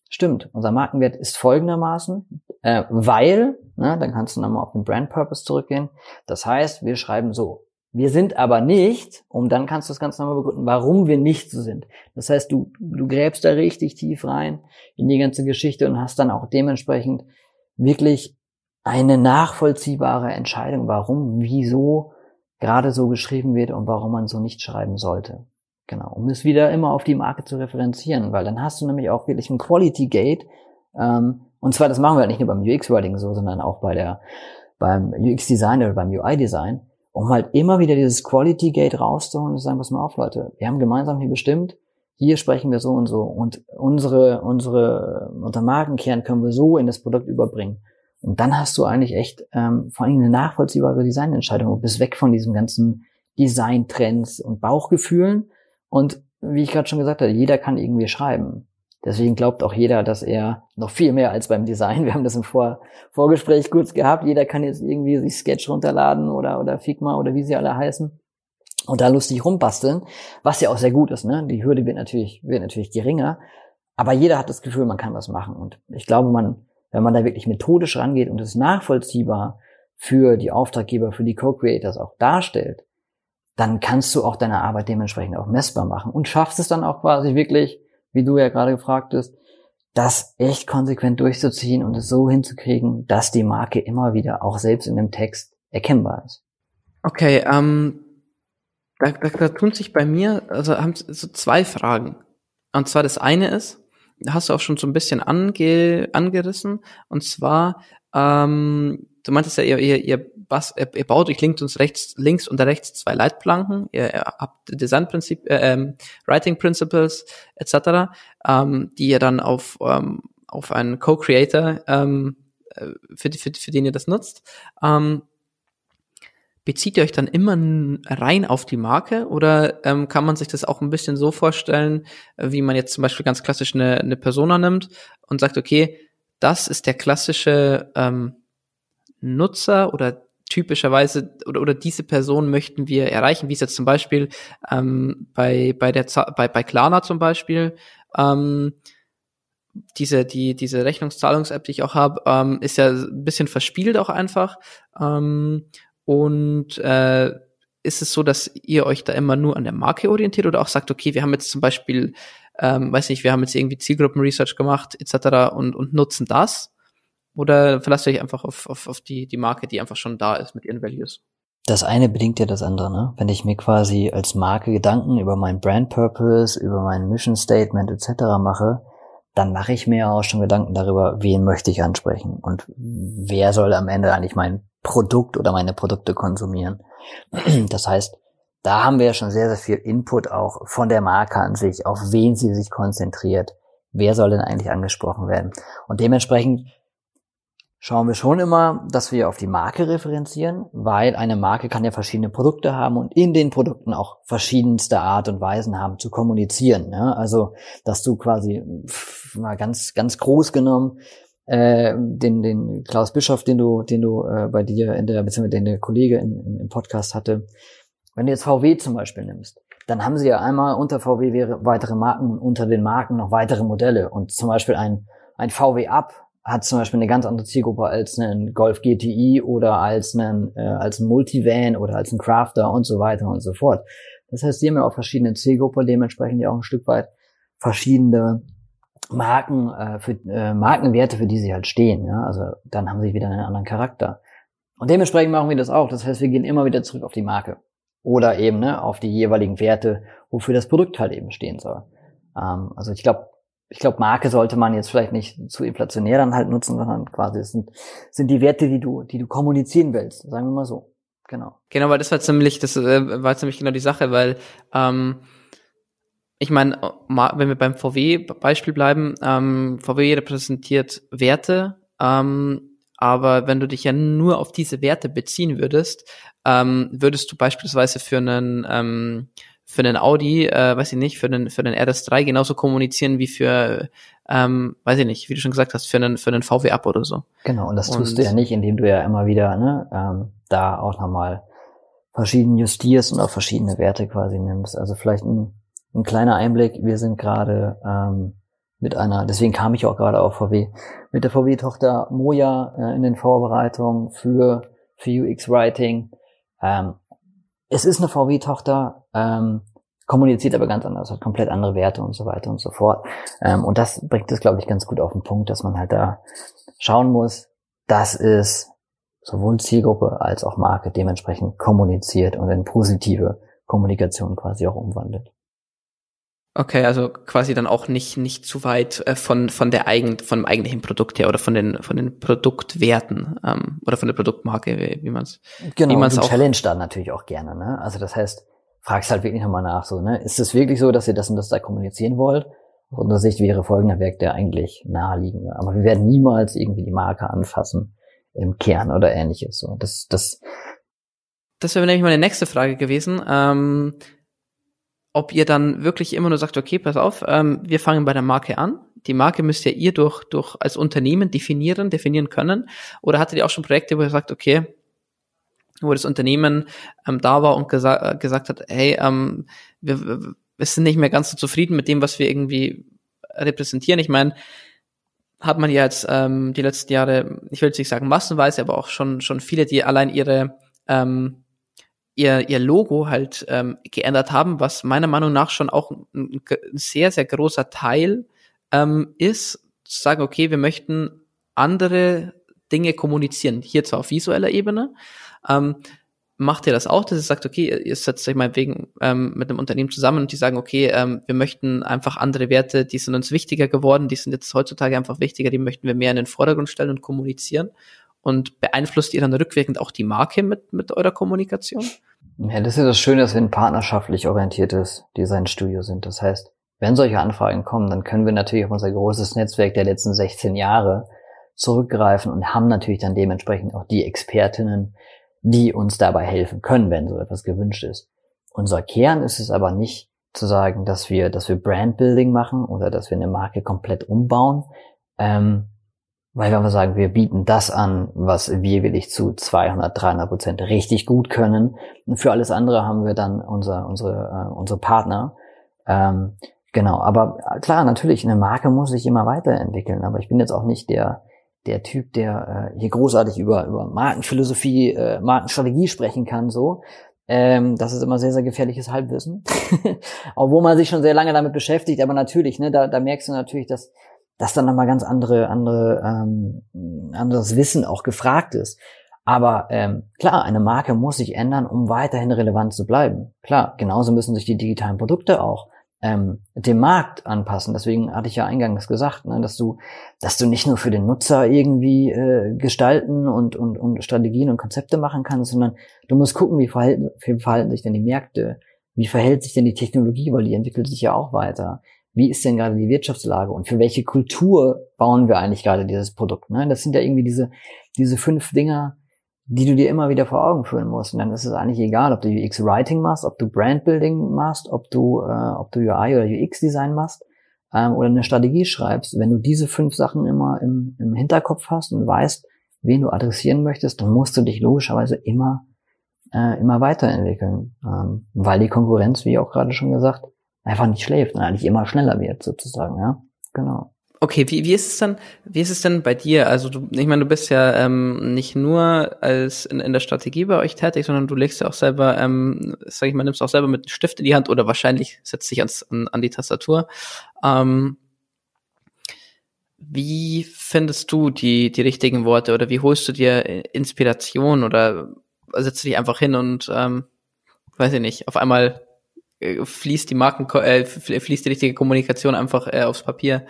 stimmt, unser Markenwert ist folgendermaßen, äh, weil, ne, dann kannst du nochmal auf den Brand Purpose zurückgehen. Das heißt, wir schreiben so. Wir sind aber nicht, und dann kannst du das Ganze nochmal begründen, warum wir nicht so sind. Das heißt, du, du gräbst da richtig tief rein in die ganze Geschichte und hast dann auch dementsprechend wirklich eine nachvollziehbare Entscheidung, warum, wieso gerade so geschrieben wird und warum man so nicht schreiben sollte. Genau, um es wieder immer auf die Marke zu referenzieren, weil dann hast du nämlich auch wirklich ein Quality Gate. Ähm, und zwar, das machen wir halt nicht nur beim UX-Writing so, sondern auch bei der, beim UX-Design oder beim UI-Design, um halt immer wieder dieses Quality Gate rauszuholen und zu sagen, pass mal auf, Leute, wir haben gemeinsam hier bestimmt, hier sprechen wir so und so und unsere, unsere, unser Markenkern können wir so in das Produkt überbringen. Und dann hast du eigentlich echt ähm, vor allem eine nachvollziehbare Designentscheidung und bist weg von diesem ganzen Design-Trends und Bauchgefühlen, und wie ich gerade schon gesagt habe, jeder kann irgendwie schreiben. Deswegen glaubt auch jeder, dass er noch viel mehr als beim Design. Wir haben das im Vor Vorgespräch kurz gehabt. Jeder kann jetzt irgendwie sich Sketch runterladen oder, oder Figma oder wie sie alle heißen und da lustig rumbasteln, was ja auch sehr gut ist. Ne? Die Hürde wird natürlich, wird natürlich geringer. Aber jeder hat das Gefühl, man kann was machen. Und ich glaube, man, wenn man da wirklich methodisch rangeht und es nachvollziehbar für die Auftraggeber, für die Co-Creators auch darstellt, dann kannst du auch deine Arbeit dementsprechend auch messbar machen und schaffst es dann auch quasi wirklich, wie du ja gerade gefragt hast, das echt konsequent durchzuziehen und es so hinzukriegen, dass die Marke immer wieder auch selbst in dem Text erkennbar ist. Okay, ähm, da, da, da tun sich bei mir, also haben so zwei Fragen. Und zwar das eine ist, hast du auch schon so ein bisschen ange, angerissen, und zwar, ähm, du meintest ja, ihr, ihr, ihr, was, ihr, ihr baut euch links und rechts, links und rechts zwei Leitplanken, ihr, ihr habt Designprinzip, äh, ähm, Writing Principles etc., ähm, die ihr dann auf, ähm, auf einen Co-Creator, ähm, äh, für, für, für den ihr das nutzt. Ähm, bezieht ihr euch dann immer rein auf die Marke oder ähm, kann man sich das auch ein bisschen so vorstellen, äh, wie man jetzt zum Beispiel ganz klassisch eine, eine Persona nimmt und sagt, okay, das ist der klassische ähm, Nutzer oder typischerweise oder, oder diese Person möchten wir erreichen, wie es jetzt zum Beispiel ähm, bei bei der bei bei Klarna zum Beispiel ähm, diese die diese Rechnungszahlungs-App, die ich auch habe, ähm, ist ja ein bisschen verspielt auch einfach ähm, und äh, ist es so, dass ihr euch da immer nur an der Marke orientiert oder auch sagt, okay, wir haben jetzt zum Beispiel, ähm, weiß nicht, wir haben jetzt irgendwie Zielgruppen-Research gemacht etc. und und nutzen das oder verlasst ihr euch einfach auf, auf, auf die, die Marke, die einfach schon da ist mit ihren Values? Das eine bedingt ja das andere, ne? Wenn ich mir quasi als Marke Gedanken über meinen Brand Purpose, über mein Mission Statement etc. mache, dann mache ich mir auch schon Gedanken darüber, wen möchte ich ansprechen und wer soll am Ende eigentlich mein Produkt oder meine Produkte konsumieren. Das heißt, da haben wir ja schon sehr, sehr viel Input auch von der Marke an sich, auf wen sie sich konzentriert. Wer soll denn eigentlich angesprochen werden? Und dementsprechend schauen wir schon immer, dass wir auf die Marke referenzieren, weil eine Marke kann ja verschiedene Produkte haben und in den Produkten auch verschiedenste Art und Weisen haben zu kommunizieren. Ja? Also, dass du quasi mal ganz, ganz groß genommen äh, den, den Klaus Bischof, den du, den du äh, bei dir in der, beziehungsweise den der Kollege im, im Podcast hatte, wenn du jetzt VW zum Beispiel nimmst, dann haben sie ja einmal unter VW weitere Marken und unter den Marken noch weitere Modelle und zum Beispiel ein, ein VW Up hat zum Beispiel eine ganz andere Zielgruppe als einen Golf GTI oder als einen, äh, als ein Multivan oder als ein Crafter und so weiter und so fort. Das heißt, sie haben ja auch verschiedene Zielgruppen, dementsprechend ja auch ein Stück weit verschiedene Marken, äh, für, äh, Markenwerte, für die sie halt stehen. Ja? Also dann haben sie wieder einen anderen Charakter. Und dementsprechend machen wir das auch. Das heißt, wir gehen immer wieder zurück auf die Marke. oder eben ne, auf die jeweiligen Werte, wofür das Produkt halt eben stehen soll. Ähm, also ich glaube, ich glaube, Marke sollte man jetzt vielleicht nicht zu inflationär dann halt nutzen, sondern quasi es sind, sind die Werte, die du, die du kommunizieren willst, sagen wir mal so. Genau. Genau, weil das war ziemlich, das äh, war ziemlich genau die Sache, weil ähm, ich meine, wenn wir beim VW-Beispiel bleiben, ähm, VW repräsentiert Werte, ähm, aber wenn du dich ja nur auf diese Werte beziehen würdest, ähm, würdest du beispielsweise für einen ähm, für einen Audi, äh, weiß ich nicht, für den für den RS3 genauso kommunizieren wie für ähm, weiß ich nicht, wie du schon gesagt hast, für einen für einen VW Up oder so. Genau, und das tust und, du ja nicht, indem du ja immer wieder ne, ähm, da auch nochmal verschieden justierst und auch verschiedene Werte quasi nimmst. Also vielleicht ein, ein kleiner Einblick. Wir sind gerade ähm, mit einer, deswegen kam ich auch gerade auf VW, mit der VW-Tochter Moja äh, in den Vorbereitungen für, für UX Writing. Ähm, es ist eine VW-Tochter, ähm, kommuniziert aber ganz anders, hat komplett andere Werte und so weiter und so fort. Ähm, und das bringt es, glaube ich, ganz gut auf den Punkt, dass man halt da schauen muss, dass es sowohl Zielgruppe als auch Marke dementsprechend kommuniziert und in positive Kommunikation quasi auch umwandelt. Okay, also quasi dann auch nicht nicht zu weit äh, von von der eigen von dem eigentlichen Produkt her oder von den von den Produktwerten ähm, oder von der Produktmarke, wie, wie man es genau. Wie man's du auch challenge dann natürlich auch gerne, ne? Also das heißt, fragst halt wirklich nochmal nach, so ne, ist es wirklich so, dass ihr das und das da kommunizieren wollt? Aus unserer Sicht wäre folgender Werk der eigentlich naheliegende. Aber wir werden niemals irgendwie die Marke anfassen im Kern oder ähnliches. So, das das das wäre nämlich meine nächste Frage gewesen. Ähm, ob ihr dann wirklich immer nur sagt, okay, pass auf, ähm, wir fangen bei der Marke an. Die Marke müsst ja ihr durch, durch als Unternehmen definieren, definieren können. Oder hattet ihr auch schon Projekte, wo ihr sagt, okay, wo das Unternehmen ähm, da war und gesa äh, gesagt hat, hey, ähm, wir, wir sind nicht mehr ganz so zufrieden mit dem, was wir irgendwie repräsentieren. Ich meine, hat man ja jetzt ähm, die letzten Jahre, ich will jetzt nicht sagen massenweise, aber auch schon schon viele, die allein ihre ähm, ihr, ihr Logo halt ähm, geändert haben, was meiner Meinung nach schon auch ein, ein sehr, sehr großer Teil ähm, ist, zu sagen, okay, wir möchten andere Dinge kommunizieren, hier zwar auf visueller Ebene. Ähm, macht ihr das auch, dass ihr sagt, okay, ihr setzt euch mal wegen ähm, mit einem Unternehmen zusammen und die sagen, okay, ähm, wir möchten einfach andere Werte, die sind uns wichtiger geworden, die sind jetzt heutzutage einfach wichtiger, die möchten wir mehr in den Vordergrund stellen und kommunizieren und beeinflusst ihr dann rückwirkend auch die Marke mit, mit eurer Kommunikation? Ja, das ist das Schöne, dass wir ein partnerschaftlich orientiertes Designstudio sind. Das heißt, wenn solche Anfragen kommen, dann können wir natürlich auf unser großes Netzwerk der letzten 16 Jahre zurückgreifen und haben natürlich dann dementsprechend auch die Expertinnen, die uns dabei helfen können, wenn so etwas gewünscht ist. Unser Kern ist es aber nicht zu sagen, dass wir, dass wir Brandbuilding machen oder dass wir eine Marke komplett umbauen, ähm, weil wenn wir sagen, wir bieten das an, was wir wirklich zu 200, 300 Prozent richtig gut können. Und für alles andere haben wir dann unser, unsere, äh, unsere Partner. Ähm, genau, aber klar, natürlich, eine Marke muss sich immer weiterentwickeln. Aber ich bin jetzt auch nicht der, der Typ, der äh, hier großartig über, über Markenphilosophie, äh, Markenstrategie sprechen kann, so. Ähm, das ist immer sehr, sehr gefährliches Halbwissen. Obwohl man sich schon sehr lange damit beschäftigt, aber natürlich, ne, da, da merkst du natürlich, dass dass dann nochmal ganz andere, andere, ähm, anderes Wissen auch gefragt ist. Aber ähm, klar, eine Marke muss sich ändern, um weiterhin relevant zu bleiben. Klar, genauso müssen sich die digitalen Produkte auch ähm, dem Markt anpassen. Deswegen hatte ich ja eingangs gesagt, ne, dass du, dass du nicht nur für den Nutzer irgendwie äh, gestalten und, und, und Strategien und Konzepte machen kannst, sondern du musst gucken, wie verhalten, wie verhalten sich denn die Märkte, wie verhält sich denn die Technologie, weil die entwickelt sich ja auch weiter wie ist denn gerade die Wirtschaftslage und für welche Kultur bauen wir eigentlich gerade dieses Produkt? Ne? Das sind ja irgendwie diese, diese fünf Dinger, die du dir immer wieder vor Augen führen musst. Und dann ist es eigentlich egal, ob du UX Writing machst, ob du Brandbuilding machst, ob du, äh, ob du UI oder UX Design machst ähm, oder eine Strategie schreibst. Wenn du diese fünf Sachen immer im, im Hinterkopf hast und weißt, wen du adressieren möchtest, dann musst du dich logischerweise immer, äh, immer weiterentwickeln, ähm, weil die Konkurrenz, wie auch gerade schon gesagt, einfach nicht schläft und eigentlich immer schneller wird, sozusagen, ja. Genau. Okay, wie, wie ist es denn, wie ist es denn bei dir? Also du, ich meine, du bist ja ähm, nicht nur als in, in der Strategie bei euch tätig, sondern du legst ja auch selber, ähm, sag ich mal, nimmst auch selber mit Stift in die Hand oder wahrscheinlich setzt dich ans, an, an die Tastatur. Ähm, wie findest du die, die richtigen Worte oder wie holst du dir Inspiration oder setzt du dich einfach hin und ähm, weiß ich nicht, auf einmal äh, fließt die Marken, äh, fließt die richtige Kommunikation einfach äh, aufs Papier.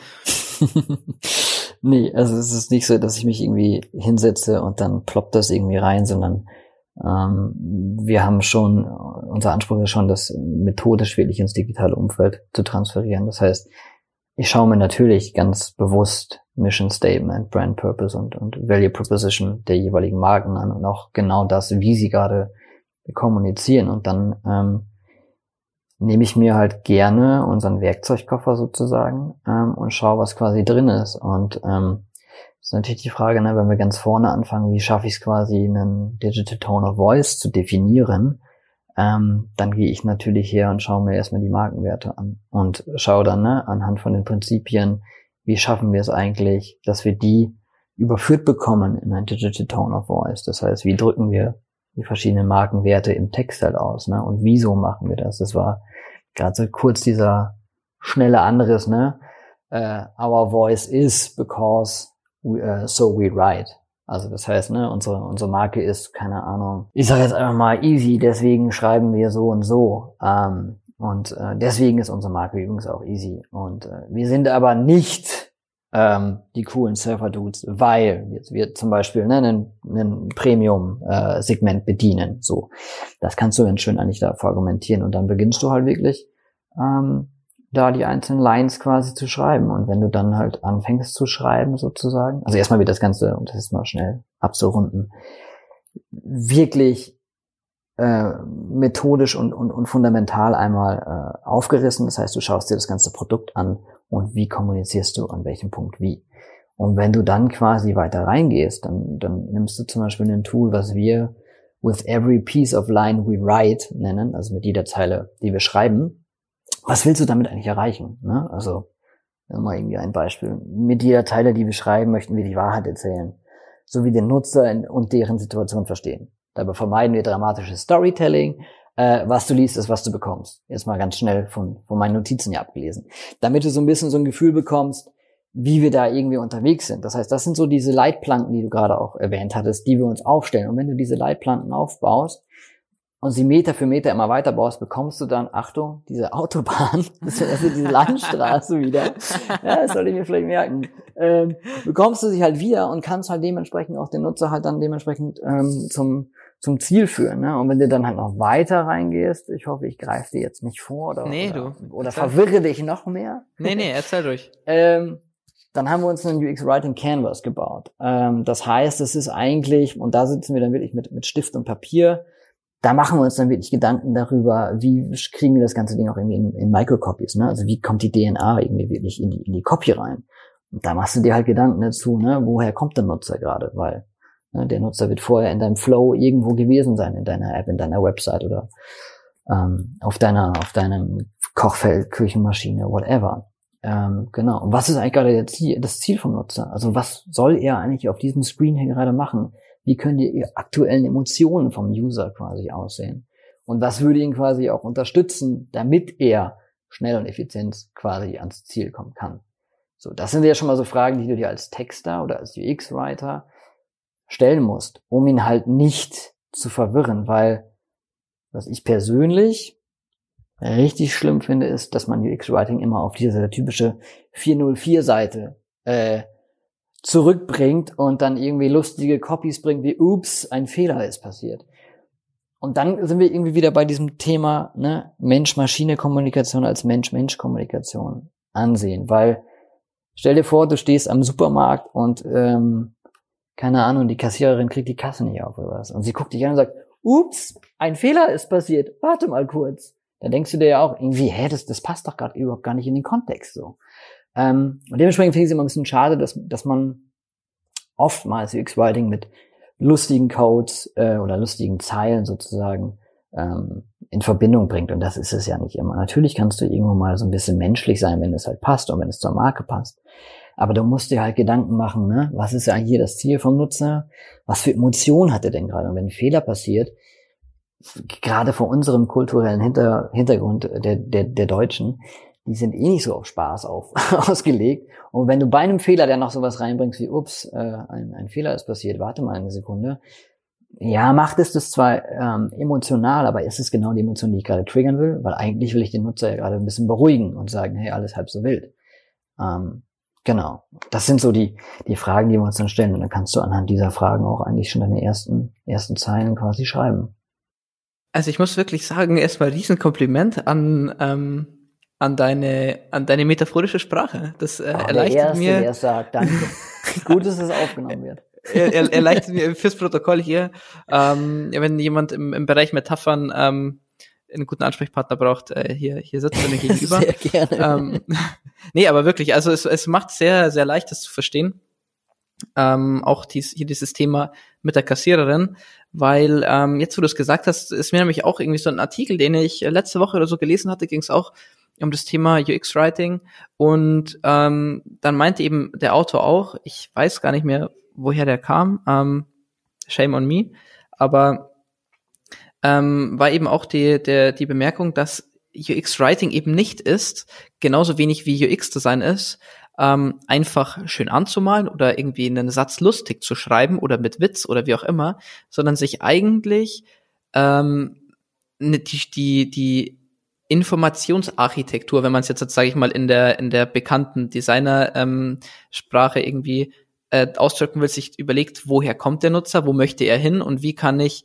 nee, also es ist nicht so, dass ich mich irgendwie hinsetze und dann ploppt das irgendwie rein, sondern ähm, wir haben schon, unser Anspruch ist schon, das methodisch wirklich ins digitale Umfeld zu transferieren. Das heißt, ich schaue mir natürlich ganz bewusst Mission Statement, Brand Purpose und, und Value Proposition der jeweiligen Marken an und auch genau das, wie sie gerade kommunizieren. Und dann ähm, nehme ich mir halt gerne unseren Werkzeugkoffer sozusagen ähm, und schaue, was quasi drin ist. Und ähm, ist natürlich die Frage, ne, wenn wir ganz vorne anfangen, wie schaffe ich es quasi, einen Digital Tone of Voice zu definieren, ähm, dann gehe ich natürlich her und schaue mir erstmal die Markenwerte an und schaue dann ne, anhand von den Prinzipien, wie schaffen wir es eigentlich, dass wir die überführt bekommen in ein Digital Tone of Voice. Das heißt, wie drücken wir die verschiedenen Markenwerte im Text halt aus, ne? Und wieso machen wir das? Das war gerade so kurz dieser schnelle Anriss, ne? Uh, our voice is because we, uh, so we write. Also das heißt, ne, unsere, unsere Marke ist, keine Ahnung, ich sage jetzt einfach mal easy, deswegen schreiben wir so und so. Ähm, und äh, deswegen ist unsere Marke übrigens auch easy. Und äh, wir sind aber nicht ähm, die coolen Surfer-Dudes, weil wir, wir zum Beispiel ne, einen Premium-Segment äh, bedienen. So, das kannst du dann schön eigentlich da argumentieren. Und dann beginnst du halt wirklich ähm, da die einzelnen Lines quasi zu schreiben. Und wenn du dann halt anfängst zu schreiben, sozusagen, also erstmal wird das Ganze, um das jetzt mal schnell abzurunden, wirklich äh, methodisch und, und, und fundamental einmal äh, aufgerissen. Das heißt, du schaust dir das ganze Produkt an und wie kommunizierst du an welchem Punkt wie. Und wenn du dann quasi weiter reingehst, dann, dann nimmst du zum Beispiel ein Tool, was wir with every piece of line we write nennen, also mit jeder Zeile, die wir schreiben. Was willst du damit eigentlich erreichen? Ne? Also, mal irgendwie ein Beispiel. Mit jeder Zeile, die wir schreiben, möchten wir die Wahrheit erzählen, sowie den Nutzer und deren Situation verstehen. Dabei vermeiden wir dramatisches Storytelling. Äh, was du liest, ist, was du bekommst. Jetzt mal ganz schnell von, von meinen Notizen hier abgelesen. Damit du so ein bisschen so ein Gefühl bekommst, wie wir da irgendwie unterwegs sind. Das heißt, das sind so diese Leitplanken, die du gerade auch erwähnt hattest, die wir uns aufstellen. Und wenn du diese Leitplanken aufbaust und sie Meter für Meter immer weiter baust, bekommst du dann, Achtung, diese Autobahn, also diese Landstraße wieder. Ja, das sollte ich mir vielleicht merken. Ähm, bekommst du sie halt wieder und kannst halt dementsprechend auch den Nutzer halt dann dementsprechend ähm, zum zum Ziel führen. Ne? Und wenn du dann halt noch weiter reingehst, ich hoffe, ich greife dir jetzt nicht vor oder, nee, oder, du. oder verwirre dich noch mehr. Nee, nee, erzähl durch. ähm, dann haben wir uns einen UX Writing Canvas gebaut. Ähm, das heißt, es ist eigentlich, und da sitzen wir dann wirklich mit, mit Stift und Papier, da machen wir uns dann wirklich Gedanken darüber, wie kriegen wir das ganze Ding auch irgendwie in, in Microcopies, ne? Also wie kommt die DNA irgendwie wirklich in die, in die Copy rein? Und da machst du dir halt Gedanken dazu, ne? Woher kommt der Nutzer gerade? Weil der Nutzer wird vorher in deinem Flow irgendwo gewesen sein, in deiner App, in deiner Website oder ähm, auf deiner, auf deinem Kochfeld, Küchenmaschine, whatever. Ähm, genau. Und was ist eigentlich gerade das Ziel vom Nutzer? Also was soll er eigentlich auf diesem Screen hier gerade machen? Wie können die aktuellen Emotionen vom User quasi aussehen? Und was würde ihn quasi auch unterstützen, damit er schnell und effizient quasi ans Ziel kommen kann? So, das sind ja schon mal so Fragen, die du dir als Texter oder als UX-Writer stellen musst, um ihn halt nicht zu verwirren, weil was ich persönlich richtig schlimm finde, ist, dass man UX-Writing immer auf diese typische 404-Seite äh, zurückbringt und dann irgendwie lustige Copies bringt, wie ups, ein Fehler ist passiert. Und dann sind wir irgendwie wieder bei diesem Thema ne, Mensch-Maschine-Kommunikation als Mensch-Mensch-Kommunikation ansehen, weil stell dir vor, du stehst am Supermarkt und ähm, keine Ahnung, die Kassiererin kriegt die Kasse nicht auf oder was. Und sie guckt dich an und sagt, ups, ein Fehler ist passiert, warte mal kurz. Da denkst du dir ja auch irgendwie, hä, das, das passt doch gerade überhaupt gar nicht in den Kontext so. Ähm, und dementsprechend finde ich es immer ein bisschen schade, dass, dass man oftmals UX-Writing mit lustigen Codes äh, oder lustigen Zeilen sozusagen ähm, in Verbindung bringt. Und das ist es ja nicht immer. Natürlich kannst du irgendwo mal so ein bisschen menschlich sein, wenn es halt passt und wenn es zur Marke passt. Aber du musst dir halt Gedanken machen, ne? Was ist ja hier das Ziel vom Nutzer? Was für Emotionen hat er denn gerade? Und wenn ein Fehler passiert, gerade vor unserem kulturellen Hinter Hintergrund der, der, der Deutschen, die sind eh nicht so auf Spaß auf, ausgelegt. Und wenn du bei einem Fehler dann noch sowas reinbringst wie, ups, äh, ein, ein Fehler ist passiert, warte mal eine Sekunde, ja, macht es das zwar ähm, emotional, aber ist es genau die Emotion, die ich gerade triggern will? Weil eigentlich will ich den Nutzer ja gerade ein bisschen beruhigen und sagen, hey, alles halb so wild. Ähm, genau. Das sind so die, die Fragen, die wir uns dann stellen. Und dann kannst du anhand dieser Fragen auch eigentlich schon deine ersten, ersten Zeilen quasi schreiben. Also ich muss wirklich sagen, erstmal Riesenkompliment an, ähm, an deine, an deine metaphorische Sprache. Das äh, Oh, erleichtert der Erste, mir. der sagt, danke. Gut, dass es aufgenommen wird. er, er, erleichtert mir fürs Protokoll hier, ähm, wenn jemand im, im Bereich Metaphern ähm, einen guten Ansprechpartner braucht, äh, hier, hier sitzt er mir gegenüber. Sehr gerne. ähm, nee, aber wirklich, also es, es macht sehr, sehr leicht, das zu verstehen. Ähm, auch dies, hier dieses Thema mit der Kassiererin, weil ähm, jetzt, wo du es gesagt hast, ist mir nämlich auch irgendwie so ein Artikel, den ich letzte Woche oder so gelesen hatte, ging es auch um das Thema UX-Writing und ähm, dann meinte eben der Autor auch, ich weiß gar nicht mehr, woher der kam, ähm, shame on me, aber ähm, war eben auch die, der, die Bemerkung, dass UX-Writing eben nicht ist, genauso wenig wie UX-Design ist, ähm, einfach schön anzumalen oder irgendwie einen Satz lustig zu schreiben oder mit Witz oder wie auch immer, sondern sich eigentlich ähm, ne, die, die, die Informationsarchitektur, wenn man es jetzt, sage ich mal, in der in der bekannten Designer-Sprache ähm, irgendwie äh, ausdrücken will, sich überlegt, woher kommt der Nutzer, wo möchte er hin und wie kann ich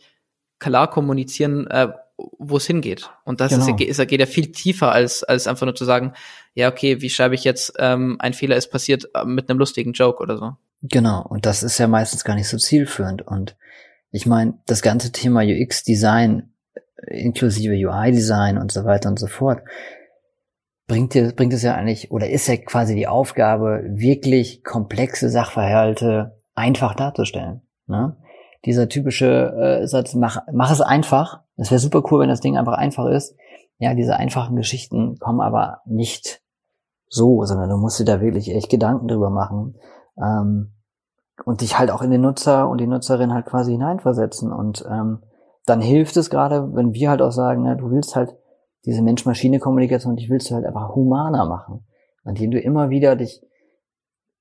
klar kommunizieren, äh, wo es hingeht. Und das Genau. ist, ist, geht ja viel tiefer als als einfach nur zu sagen, ja okay, wie schreibe ich jetzt, ähm, ein Fehler ist passiert äh, mit einem lustigen Joke oder so. Genau, und das ist ja meistens gar nicht so zielführend. Und ich meine, das ganze Thema UX-Design, äh, inklusive UI-Design und so weiter und so fort, bringt, dir, bringt es ja eigentlich, oder ist ja quasi die Aufgabe, wirklich komplexe Sachverhalte einfach darzustellen. Ne? Dieser typische äh, Satz, mach, mach es einfach. Es wäre super cool, wenn das Ding einfach einfach ist. Ja, diese einfachen Geschichten kommen aber nicht so, sondern du musst dir da wirklich echt Gedanken drüber machen ähm, und dich halt auch in den Nutzer und die Nutzerin halt quasi hineinversetzen. Und ähm, dann hilft es gerade, wenn wir halt auch sagen, ne, du willst halt diese Mensch-Maschine-Kommunikation, die willst du halt einfach humaner machen, indem du immer wieder dich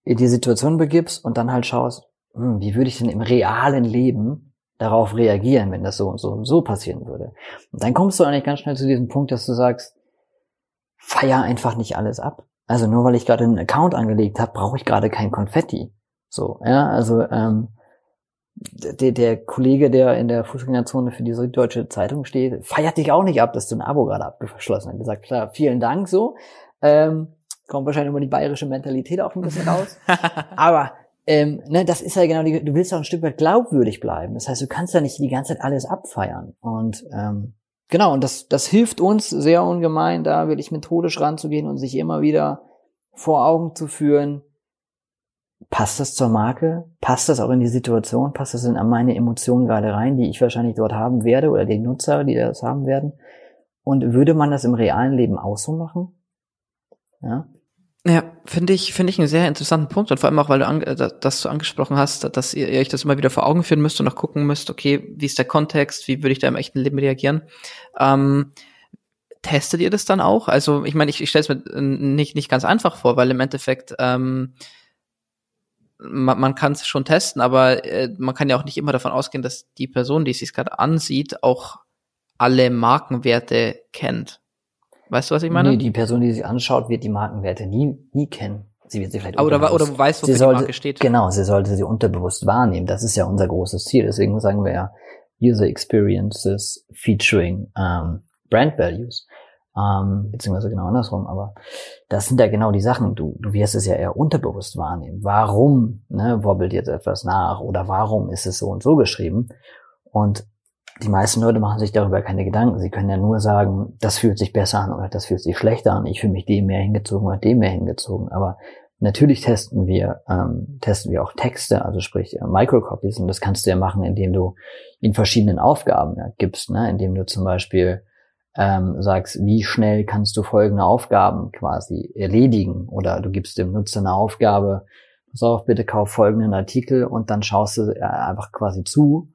in die Situation begibst und dann halt schaust, hm, wie würde ich denn im realen Leben darauf reagieren, wenn das so und so und so passieren würde. Und dann kommst du eigentlich ganz schnell zu diesem Punkt, dass du sagst, feier einfach nicht alles ab. Also nur weil ich gerade einen Account angelegt habe, brauche ich gerade kein Konfetti. So, ja, also ähm, der, der Kollege, der in der Fußgängerzone für die Süddeutsche Zeitung steht, feiert dich auch nicht ab, dass du ein Abo gerade abgeschlossen hast. Er sagt, klar, vielen Dank so. Ähm, kommt wahrscheinlich immer die bayerische Mentalität auch ein bisschen raus. Aber ähm, ne, das ist ja genau die, du willst auch ein Stück weit glaubwürdig bleiben. Das heißt, du kannst ja nicht die ganze Zeit alles abfeiern. Und ähm, genau, und das, das hilft uns sehr ungemein, da wirklich methodisch ranzugehen und sich immer wieder vor Augen zu führen, passt das zur Marke? Passt das auch in die Situation? Passt das in meine Emotionen gerade rein, die ich wahrscheinlich dort haben werde oder die Nutzer, die das haben werden? Und würde man das im realen Leben auch so machen? Ja. Ja, finde ich, finde ich einen sehr interessanten Punkt und vor allem auch, weil du an, dass du angesprochen hast, dass ihr, ihr euch das immer wieder vor Augen führen müsst und auch gucken müsst, okay, wie ist der Kontext, wie würde ich da im echten Leben reagieren? Ähm, testet ihr das dann auch? Also ich meine, ich, ich stelle es mir nicht nicht ganz einfach vor, weil im Endeffekt ähm, man, man kann es schon testen, aber äh, man kann ja auch nicht immer davon ausgehen, dass die Person, die es sich gerade ansieht, auch alle Markenwerte kennt. Weißt du, was ich meine? Nee, die Person, die sie anschaut, wird die Markenwerte nie, nie kennen. Sie wird sie vielleicht oder, oder weiß, wofür sie sollte, die Marke steht. Genau, sie sollte sie unterbewusst wahrnehmen. Das ist ja unser großes Ziel. Deswegen sagen wir ja User Experiences featuring ähm, Brand Values. Ähm, beziehungsweise genau andersrum. Aber das sind ja genau die Sachen. Du, du wirst es ja eher unterbewusst wahrnehmen. Warum ne, wobbelt jetzt etwas nach? Oder warum ist es so und so geschrieben? Und die meisten Leute machen sich darüber keine Gedanken. Sie können ja nur sagen, das fühlt sich besser an oder das fühlt sich schlechter an. Ich fühle mich dem mehr hingezogen oder dem mehr hingezogen. Aber natürlich testen wir, ähm, testen wir auch Texte, also sprich äh, Microcopies. Und das kannst du ja machen, indem du in verschiedenen Aufgaben ja, gibst, ne? indem du zum Beispiel ähm, sagst, wie schnell kannst du folgende Aufgaben quasi erledigen oder du gibst dem Nutzer eine Aufgabe, pass auf, bitte kauf folgenden Artikel und dann schaust du einfach quasi zu,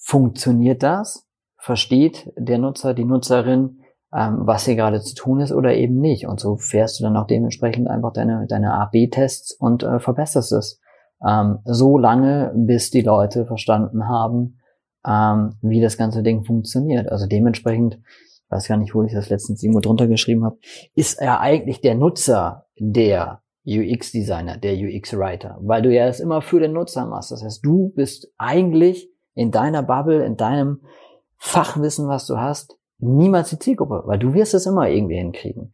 funktioniert das? Versteht der Nutzer, die Nutzerin, ähm, was hier gerade zu tun ist oder eben nicht? Und so fährst du dann auch dementsprechend einfach deine, deine A-B-Tests und äh, verbesserst es. Ähm, so lange, bis die Leute verstanden haben, ähm, wie das ganze Ding funktioniert. Also dementsprechend, weiß gar nicht, wo ich das letztens irgendwo drunter geschrieben habe, ist ja eigentlich der Nutzer der UX-Designer, der UX-Writer, weil du ja es immer für den Nutzer machst. Das heißt, du bist eigentlich in deiner Bubble, in deinem Fachwissen, was du hast, niemals die Zielgruppe, weil du wirst es immer irgendwie hinkriegen.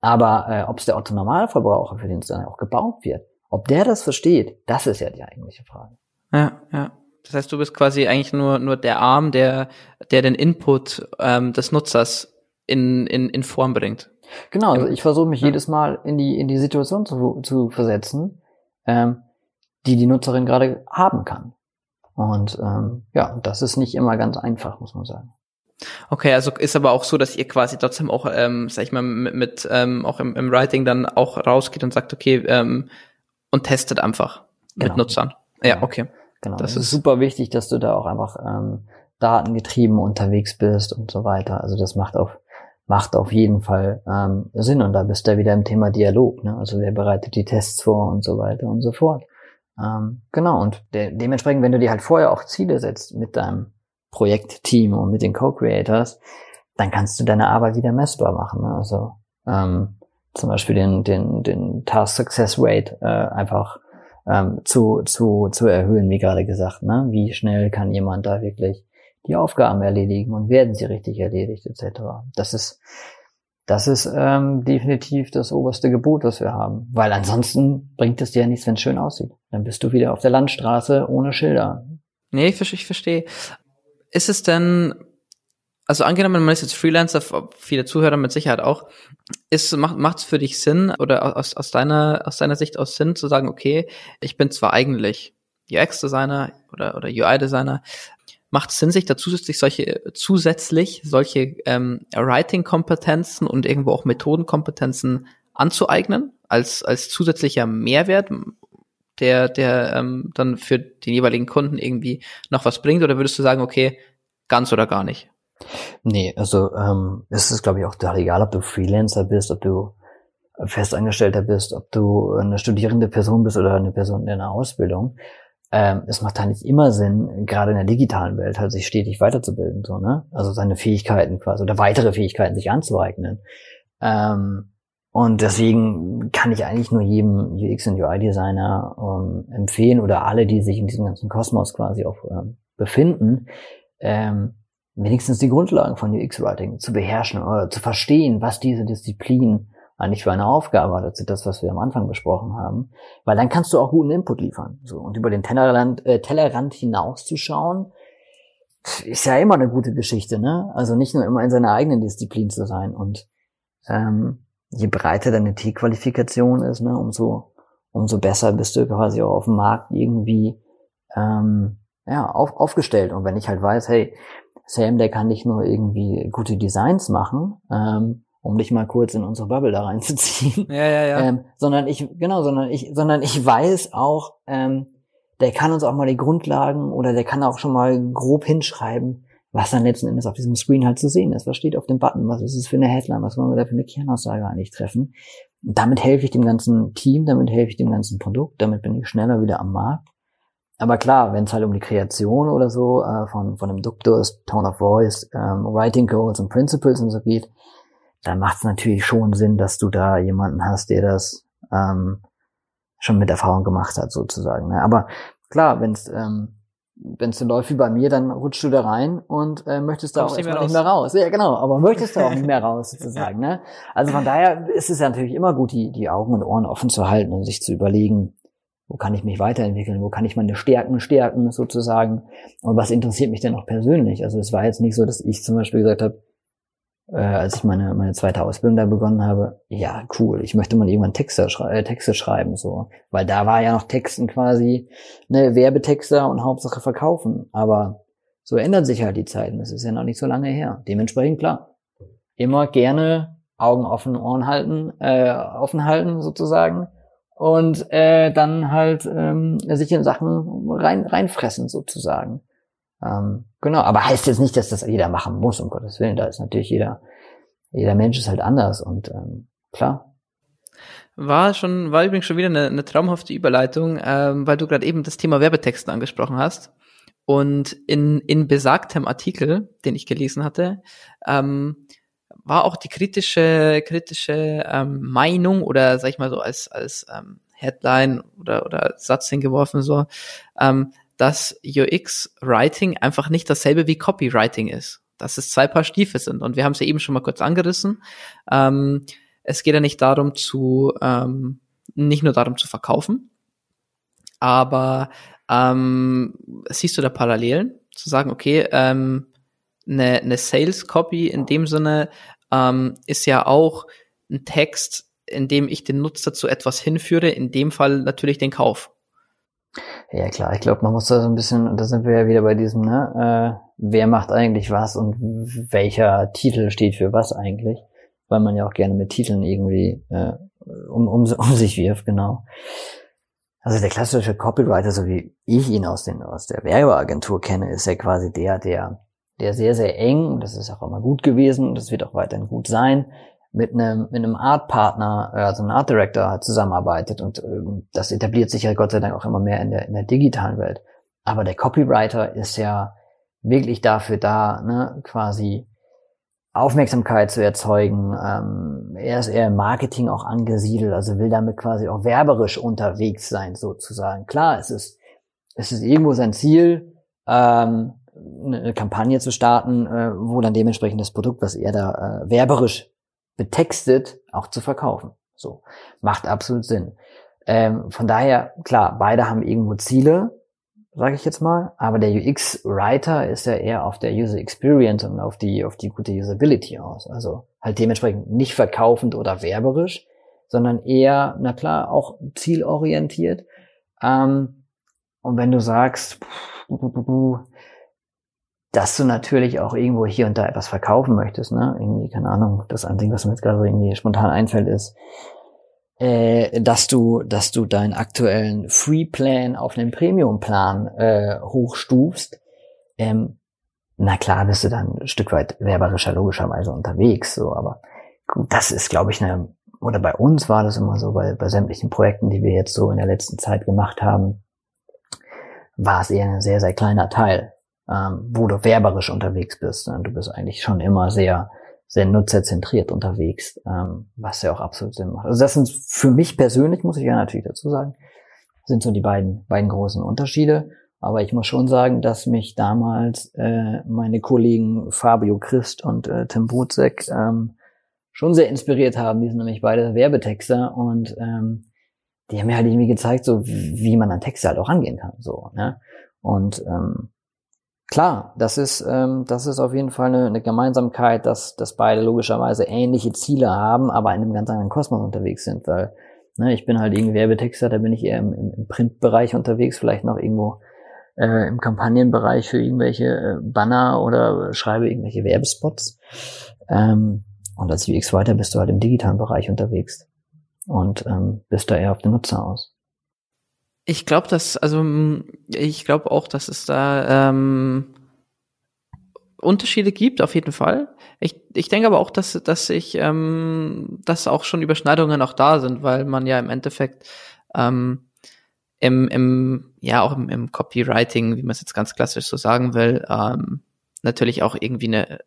Aber äh, ob es der Otto Normalverbraucher, für den es dann auch gebaut wird, ob der das versteht, das ist ja die eigentliche Frage. Ja, ja. Das heißt, du bist quasi eigentlich nur, nur der Arm, der, der den Input ähm, des Nutzers in, in, in Form bringt. Genau, also ich versuche mich ja. jedes Mal in die, in die Situation zu, zu versetzen, ähm, die die Nutzerin gerade haben kann. Und ähm, ja, das ist nicht immer ganz einfach, muss man sagen. Okay, also ist aber auch so, dass ihr quasi trotzdem auch, ähm, sag ich mal, mit, mit ähm, auch im, im Writing dann auch rausgeht und sagt, okay, ähm, und testet einfach genau. mit Nutzern. Ja, genau. okay. Genau. Das, das ist super wichtig, dass du da auch einfach ähm, datengetrieben unterwegs bist und so weiter. Also das macht auf macht auf jeden Fall ähm, Sinn und da bist du wieder im Thema Dialog. Ne? Also wer bereitet die Tests vor und so weiter und so fort. Ähm, genau und de dementsprechend, wenn du dir halt vorher auch Ziele setzt mit deinem Projektteam und mit den Co-Creators, dann kannst du deine Arbeit wieder messbar machen. Ne? Also ähm, zum Beispiel den, den, den Task Success Rate äh, einfach ähm, zu, zu, zu erhöhen, wie gerade gesagt. Ne? Wie schnell kann jemand da wirklich die Aufgaben erledigen und werden sie richtig erledigt, etc. Das ist, das ist ähm, definitiv das oberste Gebot, was wir haben. Weil ansonsten bringt es dir ja nichts, wenn es schön aussieht. Dann bist du wieder auf der Landstraße ohne Schilder. Nee, ich, ich verstehe. Ist es denn also angenommen, man ist jetzt Freelancer, viele Zuhörer mit Sicherheit auch, ist, macht es für dich Sinn oder aus, aus, deiner, aus deiner Sicht aus Sinn zu sagen, okay, ich bin zwar eigentlich UX-Designer oder, oder UI-Designer, macht es Sinn, sich da zusätzlich solche, zusätzlich solche ähm, Writing-Kompetenzen und irgendwo auch Methodenkompetenzen anzueignen, als, als zusätzlicher Mehrwert, der, der ähm, dann für den jeweiligen Kunden irgendwie noch was bringt? Oder würdest du sagen, okay, ganz oder gar nicht? Nee, also ähm, es ist, glaube ich, auch total egal, ob du Freelancer bist, ob du Festangestellter bist, ob du eine studierende Person bist oder eine Person in einer Ausbildung. Ähm, es macht halt nicht immer Sinn, gerade in der digitalen Welt halt sich stetig weiterzubilden, so, ne? Also seine Fähigkeiten quasi oder weitere Fähigkeiten sich anzueignen. Ähm, und deswegen kann ich eigentlich nur jedem UX und UI-Designer ähm, empfehlen oder alle, die sich in diesem ganzen Kosmos quasi auch ähm, befinden, ähm, wenigstens die Grundlagen von UX-Writing zu beherrschen oder zu verstehen, was diese Disziplin eigentlich für eine Aufgabe hat. Das ist das, was wir am Anfang besprochen haben. Weil dann kannst du auch guten Input liefern. So, und über den Tellerrand, äh, Tellerrand hinauszuschauen, ist ja immer eine gute Geschichte, ne? Also nicht nur immer in seiner eigenen Disziplin zu sein. Und ähm, je breiter deine T-Qualifikation ist, ne, umso, umso besser bist du quasi auch auf dem Markt irgendwie ähm, ja, auf, aufgestellt. Und wenn ich halt weiß, hey, Sam, der kann nicht nur irgendwie gute Designs machen, ähm, um dich mal kurz in unsere Bubble da reinzuziehen. Ja, ja, ja. Ähm, sondern ich, genau, sondern ich, sondern ich weiß auch, ähm, der kann uns auch mal die Grundlagen oder der kann auch schon mal grob hinschreiben, was dann letzten Endes auf diesem Screen halt zu sehen ist. Was steht auf dem Button? Was ist es für eine Headline? Was wollen wir da für eine Kernaussage eigentlich treffen? Und damit helfe ich dem ganzen Team, damit helfe ich dem ganzen Produkt, damit bin ich schneller wieder am Markt. Aber klar, wenn es halt um die Kreation oder so äh, von, von einem Duktus, Tone of Voice, ähm, Writing Codes und Principles und so geht, dann macht es natürlich schon Sinn, dass du da jemanden hast, der das ähm, schon mit Erfahrung gemacht hat, sozusagen. Ne? Aber klar, wenn es ähm, wenn es so läuft wie bei mir, dann rutschst du da rein und äh, möchtest da auch nicht mehr, nicht mehr raus. Ja, genau, aber möchtest du auch nicht mehr raus, sozusagen. Ne? Also von daher ist es ja natürlich immer gut, die, die Augen und Ohren offen zu halten und sich zu überlegen, wo kann ich mich weiterentwickeln? Wo kann ich meine Stärken stärken sozusagen? Und was interessiert mich denn auch persönlich? Also es war jetzt nicht so, dass ich zum Beispiel gesagt habe, äh, als ich meine, meine zweite Ausbildung da begonnen habe, ja, cool, ich möchte mal irgendwann Texte, schrei äh, Texte schreiben, so. Weil da war ja noch Texten quasi, ne, Werbetexter und Hauptsache verkaufen. Aber so ändern sich halt die Zeiten. Das ist ja noch nicht so lange her. Dementsprechend klar. Immer gerne Augen offen, Ohren halten, äh, offen halten sozusagen und äh, dann halt ähm, sich in Sachen rein reinfressen sozusagen. Ähm, genau, aber heißt jetzt nicht, dass das jeder machen muss, um Gottes Willen. Da ist natürlich jeder, jeder Mensch ist halt anders und ähm, klar. War schon, war übrigens schon wieder eine, eine traumhafte Überleitung, ähm, weil du gerade eben das Thema Werbetexten angesprochen hast. und in, in besagtem Artikel, den ich gelesen hatte, ähm, war auch die kritische, kritische ähm, Meinung oder sag ich mal so als, als ähm, Headline oder, oder Satz hingeworfen, so, ähm, dass UX-Writing einfach nicht dasselbe wie Copywriting ist. Dass es zwei Paar Stiefel sind. Und wir haben es ja eben schon mal kurz angerissen. Ähm, es geht ja nicht darum zu, ähm, nicht nur darum zu verkaufen, aber ähm, siehst du da Parallelen? Zu sagen, okay, ähm, eine, eine Sales Copy in dem Sinne ähm, ist ja auch ein Text, in dem ich den Nutzer zu etwas hinführe, in dem Fall natürlich den Kauf. Ja klar, ich glaube, man muss da so ein bisschen, da sind wir ja wieder bei diesem, ne, äh, wer macht eigentlich was und welcher Titel steht für was eigentlich, weil man ja auch gerne mit Titeln irgendwie äh, um, um, um sich wirft, genau. Also der klassische Copywriter, so wie ich ihn aus, den, aus der Werbeagentur kenne, ist ja quasi der, der, der sehr, sehr eng, das ist auch immer gut gewesen und das wird auch weiterhin gut sein, mit einem, mit einem Art-Partner, äh, also einem Art Director zusammenarbeitet und ähm, das etabliert sich ja Gott sei Dank auch immer mehr in der, in der digitalen Welt. Aber der Copywriter ist ja wirklich dafür da, ne, quasi Aufmerksamkeit zu erzeugen. Ähm, er ist eher im Marketing auch angesiedelt, also will damit quasi auch werberisch unterwegs sein, sozusagen. Klar, es ist, es ist irgendwo sein Ziel, ähm, eine Kampagne zu starten, äh, wo dann dementsprechend das Produkt, was er da äh, werberisch betextet, auch zu verkaufen. So. Macht absolut Sinn. Ähm, von daher, klar, beide haben irgendwo Ziele, sage ich jetzt mal, aber der UX-Writer ist ja eher auf der User Experience und auf die, auf die gute Usability aus. Also halt dementsprechend nicht verkaufend oder werberisch, sondern eher, na klar, auch zielorientiert. Ähm, und wenn du sagst, dass du natürlich auch irgendwo hier und da etwas verkaufen möchtest, ne? Irgendwie, keine Ahnung, das Einzige, was mir jetzt gerade irgendwie spontan einfällt, ist, äh, dass du, dass du deinen aktuellen Free Plan auf einen Premium Plan äh, hochstufst, ähm, na klar bist du dann ein Stück weit werberischer logischerweise unterwegs, so, aber gut, das ist, glaube ich, eine, oder bei uns war das immer so, bei, bei sämtlichen Projekten, die wir jetzt so in der letzten Zeit gemacht haben, war es eher ein sehr, sehr kleiner Teil, ähm, wo du werberisch unterwegs bist. Du bist eigentlich schon immer sehr sehr nutzerzentriert unterwegs, ähm, was ja auch absolut Sinn macht. Also das sind für mich persönlich, muss ich ja natürlich dazu sagen, sind so die beiden, beiden großen Unterschiede. Aber ich muss schon sagen, dass mich damals äh, meine Kollegen Fabio Christ und äh, Tim Butzek ähm, schon sehr inspiriert haben. Die sind nämlich beide Werbetexter und ähm, die haben mir halt irgendwie gezeigt, so wie man an Texte halt auch angehen kann. So, ne? Und ähm, Klar, das ist, ähm, das ist auf jeden Fall eine, eine Gemeinsamkeit, dass, dass beide logischerweise ähnliche Ziele haben, aber in einem ganz anderen Kosmos unterwegs sind, weil ne, ich bin halt irgendwie Werbetexter, da bin ich eher im, im, Printbereich unterwegs, vielleicht noch irgendwo äh, im Kampagnenbereich für irgendwelche äh, Banner oder schreibe irgendwelche Werbespots. Ähm, und als UX weiter bist du halt im digitalen Bereich unterwegs und ähm, bist da eher auf den Nutzer aus. Ich glaube, dass, also ich glaube auch, dass es da ähm, Unterschiede gibt, auf jeden Fall. Ich, ich denke aber auch, dass, dass ich, ähm, dass auch schon Überschneidungen auch da sind, weil man ja im Endeffekt ähm, im, im, ja, auch im, im Copywriting, wie man es jetzt ganz klassisch so sagen will, ähm, natürlich auch irgendwie eine,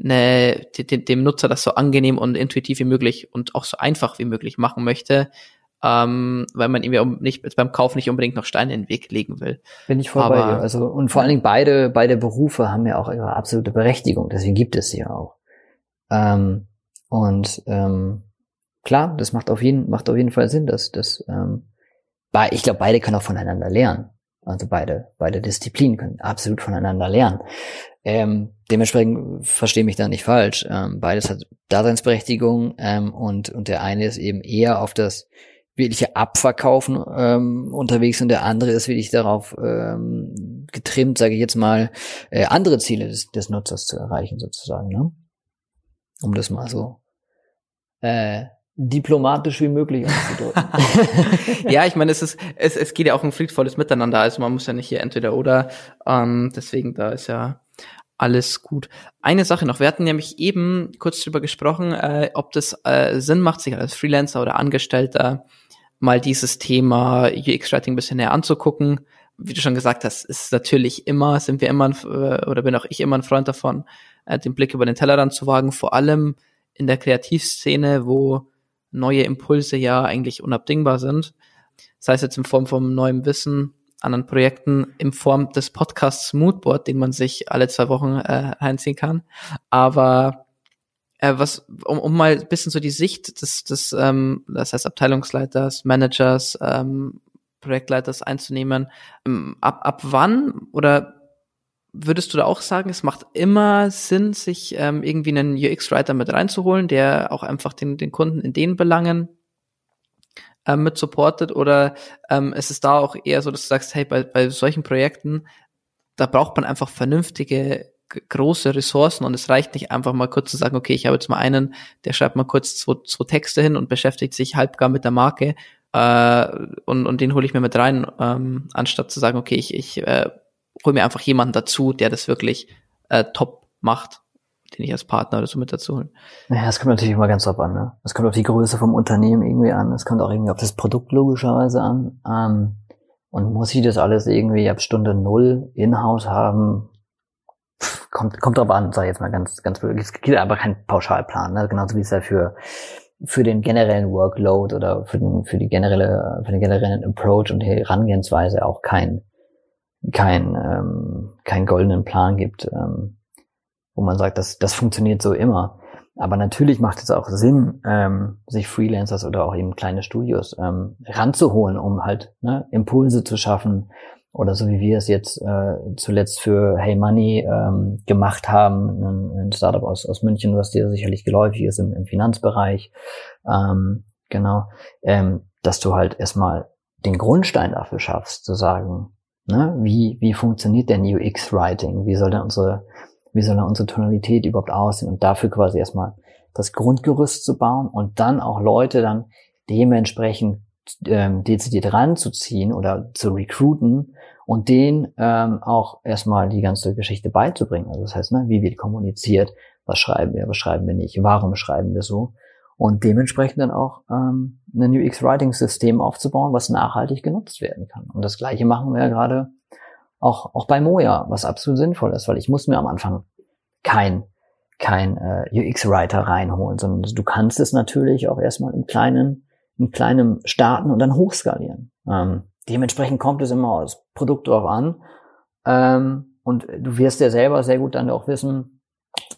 eine, dem Nutzer das so angenehm und intuitiv wie möglich und auch so einfach wie möglich machen möchte, ähm, weil man ihm ja nicht beim Kauf nicht unbedingt noch Steine in den Weg legen will. Bin ich voll Aber, bei dir. Also und vor allen Dingen beide beide Berufe haben ja auch ihre absolute Berechtigung. Deswegen gibt es sie ja auch. Ähm, und ähm, klar, das macht auf jeden macht auf jeden Fall Sinn, dass das. Ähm, ich glaube, beide können auch voneinander lernen. Also beide beide Disziplinen können absolut voneinander lernen. Ähm, dementsprechend verstehe mich da nicht falsch. Ähm, beides hat Daseinsberechtigung ähm, und und der eine ist eben eher auf das wirkliche Abverkaufen ähm, unterwegs und der andere ist wirklich darauf ähm, getrimmt, sage ich jetzt mal, äh, andere Ziele des, des Nutzers zu erreichen sozusagen, ne? Um das mal so äh, diplomatisch wie möglich auszudrücken. ja, ich meine, es ist, es, es geht ja auch ein friedvolles Miteinander, also man muss ja nicht hier entweder oder, ähm, deswegen da ist ja alles gut. Eine Sache noch, wir hatten nämlich eben kurz drüber gesprochen, äh, ob das äh, Sinn macht, sich als Freelancer oder Angestellter mal dieses Thema UX-Writing ein bisschen näher anzugucken, wie du schon gesagt hast, ist natürlich immer, sind wir immer, äh, oder bin auch ich immer ein Freund davon, äh, den Blick über den Tellerrand zu wagen, vor allem in der Kreativszene, wo neue Impulse ja eigentlich unabdingbar sind. Sei es jetzt in Form von neuem Wissen, anderen Projekten, in Form des Podcasts Moodboard, den man sich alle zwei Wochen äh, reinziehen kann. Aber äh, was, um, um mal ein bisschen so die Sicht des, des ähm, das heißt Abteilungsleiters, Managers, ähm, Projektleiters einzunehmen. Ähm, ab, ab wann oder würdest du da auch sagen, es macht immer Sinn, sich ähm, irgendwie einen UX-Writer mit reinzuholen, der auch einfach den, den Kunden in den Belangen ähm, mit supportet? Oder ähm, ist es da auch eher so, dass du sagst, hey, bei, bei solchen Projekten, da braucht man einfach vernünftige große Ressourcen und es reicht nicht einfach mal kurz zu sagen, okay, ich habe jetzt mal einen, der schreibt mal kurz zwei, zwei Texte hin und beschäftigt sich halbgar mit der Marke äh, und, und den hole ich mir mit rein, ähm, anstatt zu sagen, okay, ich, ich äh, hole mir einfach jemanden dazu, der das wirklich äh, top macht, den ich als Partner oder so mit dazu holen. Naja, es kommt natürlich immer ganz drauf an, ne? Es kommt auf die Größe vom Unternehmen irgendwie an, es kommt auch irgendwie auf das Produkt logischerweise an. Ähm, und muss ich das alles irgendwie ab Stunde null in-house haben? Kommt, kommt drauf an, sag ich jetzt mal ganz, ganz blöd. Es gibt aber keinen Pauschalplan, ne? genauso wie es ja für, für den generellen Workload oder für den, für die generelle, für den generellen Approach und Herangehensweise auch kein, kein, ähm, keinen goldenen Plan gibt, ähm, wo man sagt, das, das funktioniert so immer. Aber natürlich macht es auch Sinn, ähm, sich Freelancers oder auch eben kleine Studios ähm, ranzuholen, um halt ne, Impulse zu schaffen oder so wie wir es jetzt äh, zuletzt für Hey Money ähm, gemacht haben, ein, ein Startup aus, aus München, was dir sicherlich geläufig ist im, im Finanzbereich, ähm, genau, ähm, dass du halt erstmal den Grundstein dafür schaffst, zu sagen, ne, wie, wie funktioniert denn UX-Writing, wie soll denn unsere wie soll da unsere Tonalität überhaupt aussehen? Und dafür quasi erstmal das Grundgerüst zu bauen und dann auch Leute dann dementsprechend ähm, dezidiert ranzuziehen oder zu recruiten und denen ähm, auch erstmal die ganze Geschichte beizubringen. Also das heißt, ne, wie wird kommuniziert, was schreiben wir, was schreiben wir nicht, warum schreiben wir so und dementsprechend dann auch ähm, ein UX-Writing-System aufzubauen, was nachhaltig genutzt werden kann. Und das gleiche machen wir ja gerade auch, auch bei Moja, was absolut sinnvoll ist, weil ich muss mir am Anfang kein, kein äh, UX-Writer reinholen, sondern du kannst es natürlich auch erstmal im kleinen, im kleinen starten und dann hochskalieren. Ähm, dementsprechend kommt es immer aus Produkt drauf an. Ähm, und du wirst ja selber sehr gut dann auch wissen,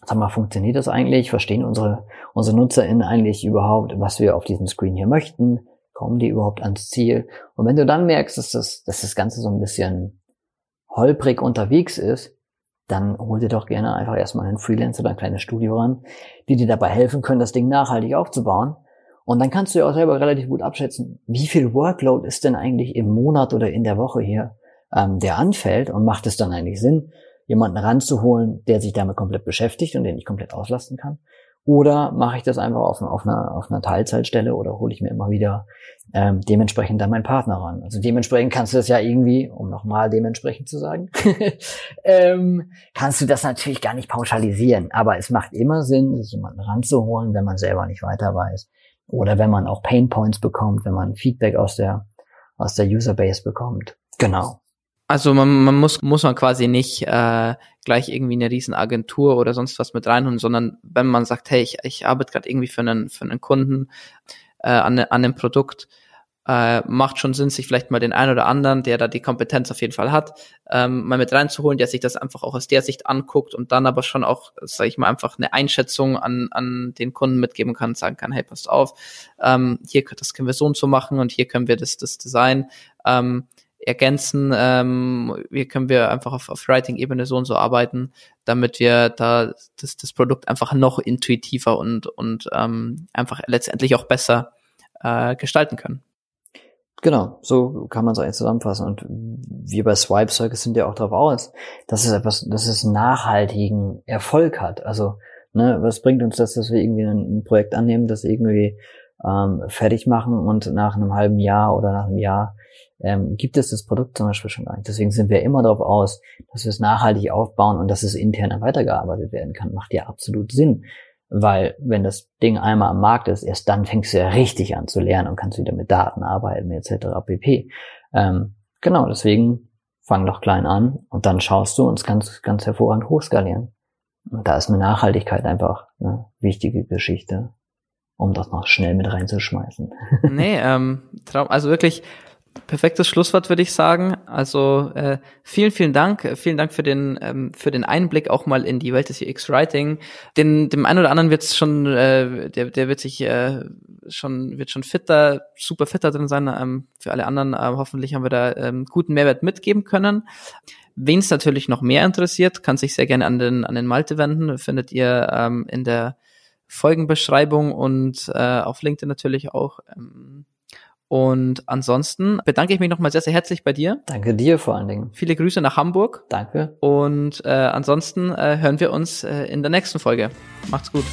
sag mal, funktioniert das eigentlich? Verstehen unsere, unsere NutzerInnen eigentlich überhaupt, was wir auf diesem Screen hier möchten? Kommen die überhaupt ans Ziel? Und wenn du dann merkst, dass das, dass das Ganze so ein bisschen holprig unterwegs ist, dann hol dir doch gerne einfach erstmal einen Freelancer oder ein kleines Studio ran, die dir dabei helfen können, das Ding nachhaltig aufzubauen. Und dann kannst du ja auch selber relativ gut abschätzen, wie viel Workload ist denn eigentlich im Monat oder in der Woche hier, ähm, der anfällt und macht es dann eigentlich Sinn, jemanden ranzuholen, der sich damit komplett beschäftigt und den ich komplett auslasten kann. Oder mache ich das einfach auf, auf, einer, auf einer Teilzeitstelle oder hole ich mir immer wieder ähm, dementsprechend dann meinen Partner ran. Also dementsprechend kannst du das ja irgendwie, um nochmal dementsprechend zu sagen, ähm, kannst du das natürlich gar nicht pauschalisieren. Aber es macht immer Sinn, sich jemanden ranzuholen, wenn man selber nicht weiter weiß. Oder wenn man auch Pain Points bekommt, wenn man Feedback aus der, aus der Userbase bekommt. Genau. Also man, man muss, muss man quasi nicht äh, gleich irgendwie eine riesen Agentur oder sonst was mit reinholen, sondern wenn man sagt, hey, ich, ich arbeite gerade irgendwie für einen, für einen Kunden äh, an, an einem Produkt, äh, macht schon Sinn, sich vielleicht mal den einen oder anderen, der da die Kompetenz auf jeden Fall hat, ähm, mal mit reinzuholen, der sich das einfach auch aus der Sicht anguckt und dann aber schon auch, sage ich mal, einfach eine Einschätzung an, an den Kunden mitgeben kann, sagen kann, hey, passt auf, ähm, hier das können wir so und so machen und hier können wir das, das Design. Ähm, ergänzen. Ähm, hier können wir einfach auf, auf Writing-Ebene so und so arbeiten, damit wir da das, das Produkt einfach noch intuitiver und, und ähm, einfach letztendlich auch besser äh, gestalten können. Genau, so kann man es eigentlich zusammenfassen. Und wir bei Swipe Circus sind ja auch darauf aus, dass es etwas, dass es nachhaltigen Erfolg hat. Also, ne, was bringt uns das, dass wir irgendwie ein, Projekt annehmen, das irgendwie ähm, fertig machen und nach einem halben Jahr oder nach einem Jahr ähm, gibt es das Produkt zum Beispiel schon gar nicht. Deswegen sind wir immer darauf aus, dass wir es nachhaltig aufbauen und dass es intern weitergearbeitet werden kann. Macht ja absolut Sinn. Weil wenn das Ding einmal am Markt ist, erst dann fängst du ja richtig an zu lernen und kannst wieder mit Daten arbeiten etc. pp. Ähm, genau, deswegen fang doch klein an und dann schaust du uns ganz, ganz hervorragend hochskalieren. Und da ist eine Nachhaltigkeit einfach eine wichtige Geschichte, um das noch schnell mit reinzuschmeißen. nee, ähm, also wirklich perfektes Schlusswort, würde ich sagen. Also äh, vielen, vielen Dank. Vielen Dank für den, ähm, für den Einblick auch mal in die Welt des UX-Writing. Den, dem einen oder anderen wird es schon, äh, der, der wird sich äh, schon, wird schon fitter, super fitter drin sein. Ähm, für alle anderen äh, hoffentlich haben wir da ähm, guten Mehrwert mitgeben können. Wen es natürlich noch mehr interessiert, kann sich sehr gerne an den, an den Malte wenden. Findet ihr ähm, in der Folgenbeschreibung und äh, auf LinkedIn natürlich auch. Ähm, und ansonsten bedanke ich mich nochmal sehr, sehr herzlich bei dir. Danke dir vor allen Dingen. Viele Grüße nach Hamburg. Danke. Und äh, ansonsten äh, hören wir uns äh, in der nächsten Folge. Macht's gut.